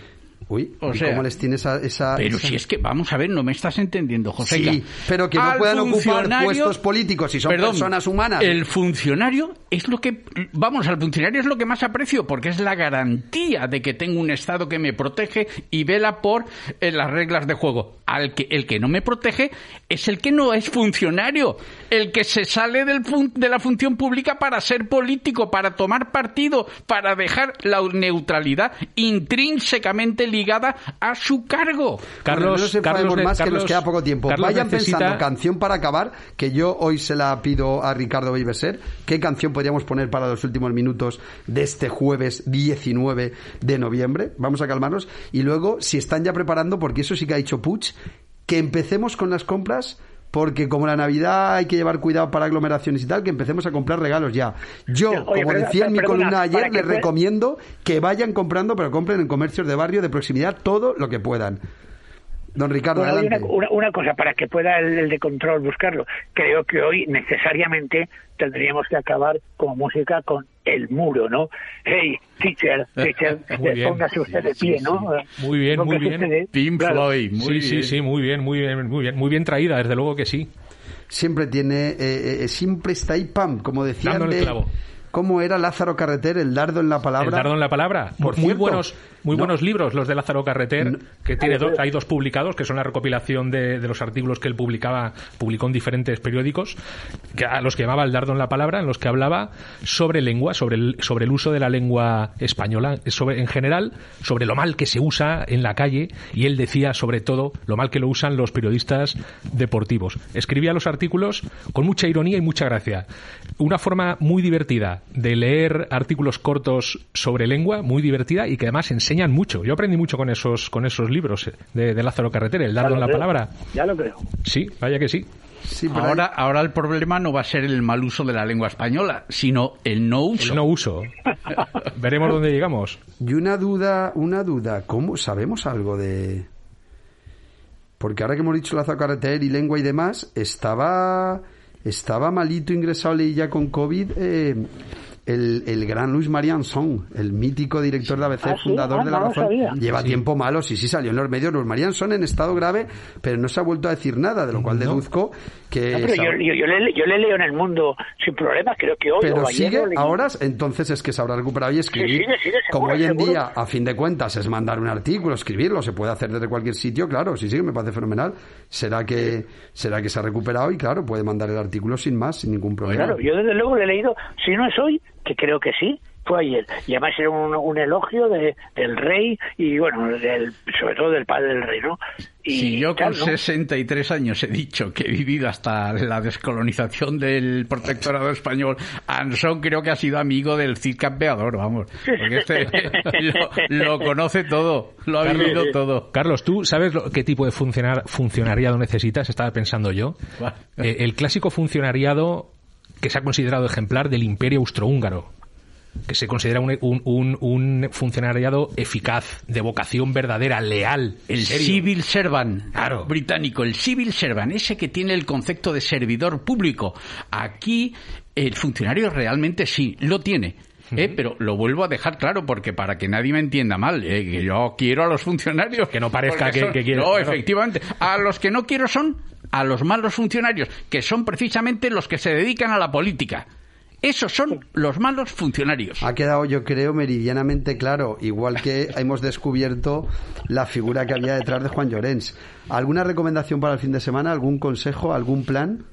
Uy, o ¿cómo les tiene esa, Pero si es que, vamos a ver, no me estás entendiendo, José. Sí, pero que no puedan ocupar puestos políticos si son personas humanas. El funcionario es lo que, vamos, al funcionario es lo que más aprecio, porque es la garantía de que tengo un Estado que me protege y vela por eh, las reglas de juego. Al que, el que no me protege es el que no es funcionario, el que se sale del de la función pública para ser político, para tomar partido, para dejar la neutralidad intrínsecamente ligada a su cargo. Carlos, Carlos, más que nos queda poco tiempo. Vayan pensando canción para acabar, que yo hoy se la pido a Ricardo Beibeser. ¿Qué canción podríamos poner para los últimos minutos de este jueves 19 de noviembre? Vamos a calmarnos. Y luego, si están ya preparando, porque eso sí que ha dicho Puch, que empecemos con las compras porque como la Navidad hay que llevar cuidado para aglomeraciones y tal, que empecemos a comprar regalos ya. Yo, como decía en mi columna ayer, les recomiendo que vayan comprando, pero compren en comercios de barrio, de proximidad, todo lo que puedan. Don Ricardo, Bueno, adelante. una, una- una cosa, para que pueda el, el de control buscarlo. Creo que hoy necesariamente tendríamos que acabar como música con el muro, ¿no? Hey, teacher, teacher, bien. póngase usted de pie, ¿no? Muy bien, muy bien. de- Pink claro. Floyd, muy sí, sí, bien. sí, muy bien, muy bien, muy bien, muy bien traída, desde luego que sí. Siempre tiene, eh, eh, siempre está ahí, pam, como decían Dando el de- clavo. ¿Cómo era Lázaro Carreter, el dardo en la palabra? El dardo en la palabra. Por muy cierto, buenos, muy no. buenos libros los de Lázaro Carreter, que tiene dos, hay dos publicados, que son la recopilación de, de los artículos que él publicaba, publicó en diferentes periódicos, que a los que llamaba el dardo en la palabra, en los que hablaba sobre lengua, sobre el, sobre el uso de la lengua española, sobre, en general, sobre lo mal que se usa en la calle, y él decía sobre todo lo mal que lo usan los periodistas deportivos. Escribía los artículos con mucha ironía y mucha gracia. Una forma muy divertida de leer artículos cortos sobre lengua, muy divertida y que además enseñan mucho. Yo aprendí mucho con esos, con esos libros de, de Lázaro Carreter, el dardo en la creo, palabra. Ya lo creo. Sí, vaya que sí. pero ahora, ahora el problema no va a ser el mal uso de la lengua española, sino el no uso. El no uso. Veremos dónde llegamos. Y una duda, una duda, ¿cómo sabemos algo de...? Porque ahora que hemos dicho Lázaro Carreter y lengua y demás, estaba, estaba malito ingresado ya con COVID eh, el, el gran Luis Marianson, el mítico director de ABC, Ah, ¿sí? fundador Ah, de La no Razón. sabía. Lleva Sí. tiempo malo, sí, sí, salió en los medios. Luis Marianson en estado grave, pero no se ha vuelto a decir nada, de lo cual deduzco que... No, pero yo, yo, yo le, yo le leo en el mundo sin problemas, creo que hoy o Pero sigue ahora, entonces es que se habrá recuperado y escribir. sigue, sigue, seguro, Como hoy en seguro. día, a fin de cuentas, es mandar un artículo, escribirlo, se puede hacer desde cualquier sitio, claro, sí, sí, me parece fenomenal. Será que, será que se ha recuperado y claro, puede mandar el artículo sin más, sin ningún problema. Claro, yo desde luego le he leído, si no es hoy, que creo que sí, fue ayer. Y además era un, un elogio de, del rey y, bueno, del, sobre todo del padre del rey, ¿no? Y, Si yo con tal, ¿no? 63 años he dicho que he vivido hasta la descolonización del protectorado español, Anson creo que ha sido amigo del Cid Campeador, vamos. Porque este lo, lo conoce todo, lo ha Carlos, vivido todo. Carlos, ¿tú sabes lo- qué tipo de funcionar, funcionariado necesitas? Estaba pensando yo. Eh, el clásico funcionariado que se ha considerado ejemplar del imperio austrohúngaro. Que se considera un, un- un- un funcionariado eficaz, de vocación verdadera, leal. El serio. civil servant británico, el civil servant, ese que tiene el concepto de servidor público. Aquí el funcionario realmente sí, lo tiene. ¿Eh? Pero lo vuelvo a dejar claro porque para que nadie me entienda mal, ¿eh? que yo quiero a los funcionarios. Que no parezca que- son- que quieres- No, claro. efectivamente. A los que no quiero son a los malos funcionarios, que son precisamente los que se dedican a la política. Esos son los malos funcionarios. Ha quedado, yo creo, meridianamente claro, igual que hemos descubierto la figura que había detrás de Juan Llorens. ¿Alguna recomendación para el fin de semana? ¿Algún consejo? ¿Algún plan?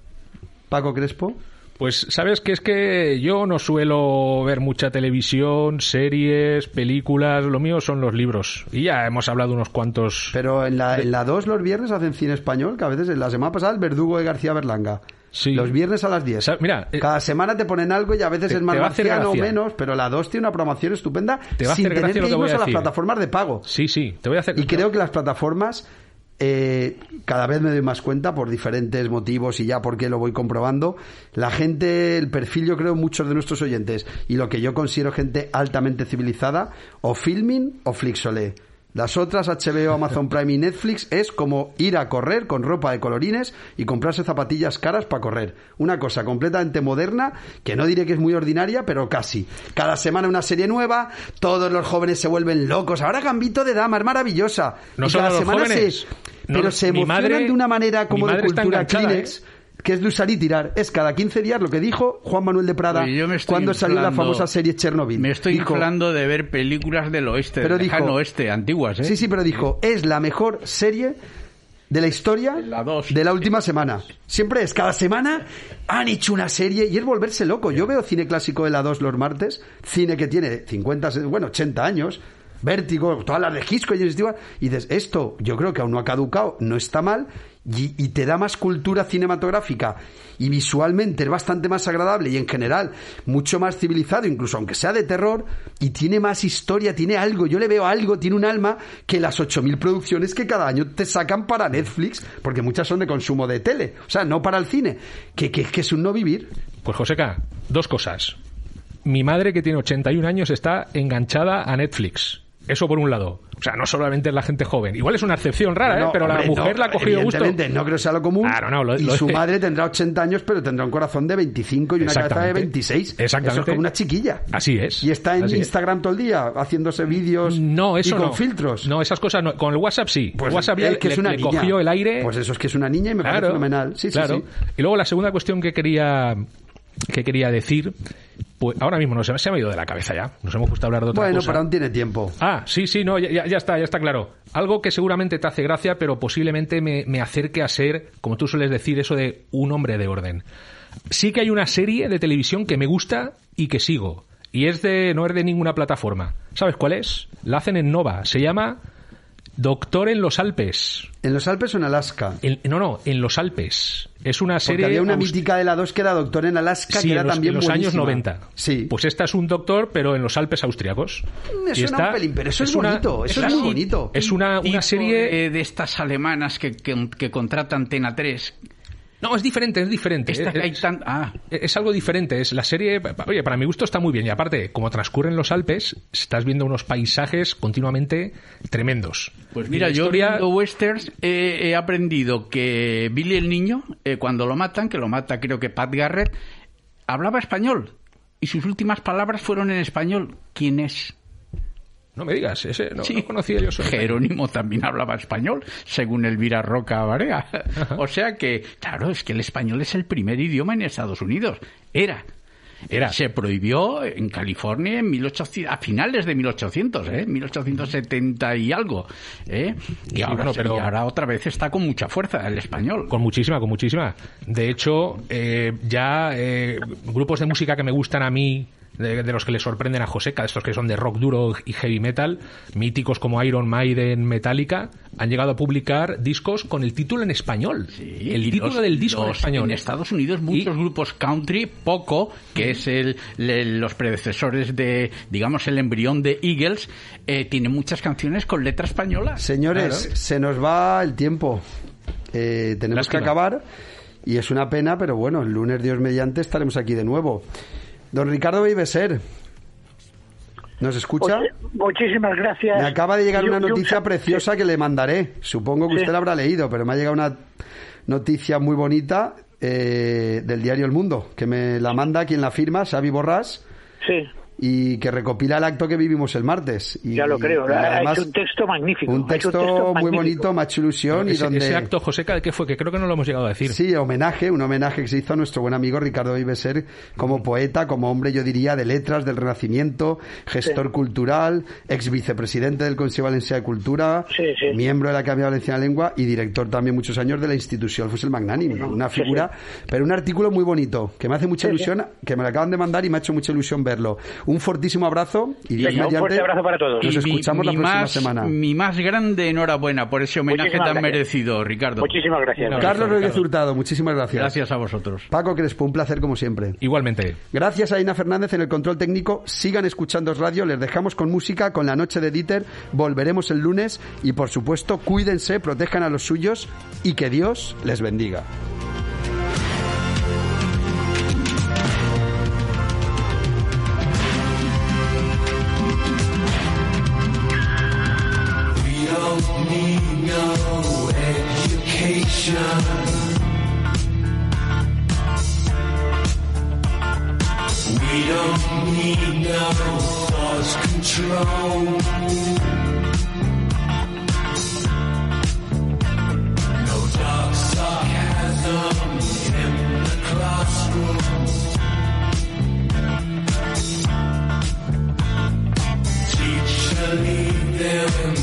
Paco Crespo. Pues sabes que es que yo no suelo ver mucha televisión, series, películas, lo mío son los libros. Y ya hemos hablado unos cuantos. Pero en la, en la 2 los viernes hacen cine español, que a veces, la semana pasada, el verdugo de García Berlanga. Los viernes a las 10. mira, eh, Cada semana te ponen algo y a veces te- es más marciano o menos, pero la 2 tiene una programación estupenda Te va a hacer tener que lo que voy irnos a a las plataformas de pago. Sí, sí, te voy a hacer. Y creo que las plataformas, eh, cada vez me doy más cuenta por diferentes motivos y ya porque lo voy comprobando. La gente, el perfil, yo creo, muchos de nuestros oyentes y lo que yo considero gente altamente civilizada, o filming o flixolé. Las otras, HBO, Amazon Prime y Netflix, es como ir a correr con ropa de colorines y comprarse zapatillas caras para correr. Una cosa completamente moderna, que no diré que es muy ordinaria, pero casi. Cada semana una serie nueva, todos los jóvenes se vuelven locos. Ahora Gambito de Dama, es maravillosa. No y solo cada los semana jóvenes. se... No, pero se emocionan madre- de una manera como de cultura Kleenex. ¿eh? Que es de usar y tirar. Es cada 15 días lo que dijo Juan Manuel de Prada Oye, yo me estoy cuando salió la famosa serie Chernobyl. Me estoy Dijo- inflando de ver películas del oeste, Pero del dijo- lejano oeste, antiguas, ¿eh? Sí, sí, pero dijo, es la mejor serie de la historia de la última semana. Siempre es, cada semana han hecho una serie y es volverse loco. Yo veo cine clásico de la 2 los martes, cine que tiene 50, bueno, 80 años, Vértigo, todas las de Hitchcock y dices, esto yo creo que aún no ha caducado, no está mal, y, te da más cultura cinematográfica y visualmente es bastante más agradable y en general mucho más civilizado, incluso aunque sea de terror, y tiene más historia, tiene algo, yo le veo algo, tiene un alma que las 8.000 producciones que cada año te sacan para Netflix, porque muchas son de consumo de tele, o sea, no para el cine, que, que, que es un no vivir. Pues Joseca, dos cosas. Mi madre, que tiene 81 años, está enganchada a Netflix. Eso por un lado. O sea, no solamente es la gente joven. Igual es una excepción rara, ¿eh? Pero la mujer no, la ha cogido gusto. no creo que sea lo común. Claro, no, lo- y lo- su madre tendrá 80 años, pero tendrá un corazón de 25 y una cabeza de Exactamente. 26. Exactamente. Eso es como una chiquilla. Así es. Y está en Así es. Instagram todo el día haciéndose vídeos No, eso y con no. filtros. No, esas cosas no. Con el WhatsApp sí. Pues el WhatsApp ya es que le, es una le niña. cogió el aire. Pues eso es que es una niña y me parece fenomenal. Sí, sí, claro. sí. Y luego la segunda cuestión que quería que quería decir, pues ahora mismo no se, se me ha ido de la cabeza ya. Nos hemos puesto a hablar de otra Bueno, cosa. pero aún tiene tiempo. Ah, sí, sí, no, ya, ya- ya está, ya está claro. Algo que seguramente te hace gracia, pero posiblemente me, me acerque a ser, como tú sueles decir, eso de un hombre de orden. Sí que hay una serie de televisión que me gusta y que sigo. Y es de, no es de ninguna plataforma. ¿Sabes cuál es? La hacen en Nova. Se llama Doctor en los Alpes. ¿En los Alpes o en Alaska? En- no, no, en los Alpes. Es una Porque serie. había una mítica de la 2 que era Doctor en Alaska, Sí, que era en los, también en los años buenísima. 90. Sí. Pues esta es un doctor, pero en los Alpes austriacos. Me Y suena está- un pelín, pero eso es, una- bonito, eso es muy bonito. Es una, una serie. de, de estas alemanas que, que, que contrata Antena 3. No, es diferente, es diferente. Esta que hay es, tan- ah. es algo diferente. Es la serie. Oye, para mi gusto está muy bien. Y aparte, como transcurre en los Alpes, estás viendo unos paisajes continuamente tremendos. Pues mira, yo historia- viendo westerns he, he aprendido que Billy el niño, eh, cuando lo matan, que lo mata creo que Pat Garrett, hablaba español. Y sus últimas palabras fueron en español. ¿Quién es? No me digas, ese no, Sí. no conocía yo. Jerónimo también hablaba español, según Elvira Roca Barea. O sea que, claro, es que el español es el primer idioma en Estados Unidos. Era. Era. Se prohibió en California en 1800, a finales de 1800, ¿eh? 1870 y algo. ¿eh? Y, Sí, ahora, bueno, pero- y ahora otra vez está con mucha fuerza el español. Con muchísima, con muchísima. De hecho, eh, ya eh, grupos de música que me gustan a mí, de, de los que le sorprenden a Joseca, de estos que son de rock duro y heavy metal, míticos como Iron Maiden, Metallica, han llegado a publicar discos con el título en español. el Y título los- del disco en español. En Estados Unidos muchos grupos country, poco, que es el, los predecesores de, digamos, el embrión de Eagles, eh, tienen muchas canciones con letra española. Señores, Claro. se nos va el tiempo. Eh, tenemos Lástima. que acabar y es una pena, pero bueno, el lunes, Dios mediante, estaremos aquí de nuevo. Don Ricardo Viveser, ¿nos escucha? Pues, muchísimas gracias. Me acaba de llegar Y una un noticia sa- preciosa que le mandaré. Supongo que Sí. usted la habrá leído, pero me ha llegado una noticia muy bonita eh, del diario El Mundo, que me la manda quien la firma, Xavi Borrás, Sí, y que recopila el acto que vivimos el martes. Y, ya lo creo. y ha además, hecho un texto magnífico. un ha texto muy magnífico. bonito, ha hecho ilusión y donde... ese acto, Joseca, ¿de qué fue? Que creo que no lo hemos llegado a decir. Sí, homenaje, un homenaje que se hizo a nuestro buen amigo Ricardo Viveser como poeta, como hombre, yo diría, de letras del Renacimiento, gestor Sí. cultural, ex vicepresidente del Consejo Valencià de Cultura, Sí, sí. miembro de la Academia Valenciana de Lengua y director también muchos años de la institución Fusel Magnánime. Una sí, figura, pero un artículo muy bonito, que me hace mucha Sí, ilusión, que me lo acaban de mandar y me ha hecho mucha ilusión verlo. Un fortísimo abrazo y Dios Venga, un mediante, fuerte abrazo para todos. Nos Y mi- escuchamos la mi próxima más, semana. Mi más grande enhorabuena por ese homenaje Muchísimas tan gracias. merecido, Ricardo. Muchísimas gracias. Abrazo, Carlos Rodríguez. Hurtado, muchísimas gracias. Gracias a vosotros. Paco Crespo, un placer como siempre. Igualmente. Gracias a Ina Fernández en el control técnico. Sigan escuchando radio. Les dejamos con música, con la noche de Dieter. Volveremos el lunes. Y por supuesto, cuídense, protejan a los suyos y que Dios les bendiga. vacation. We don't need no thought control. Teacher, lead them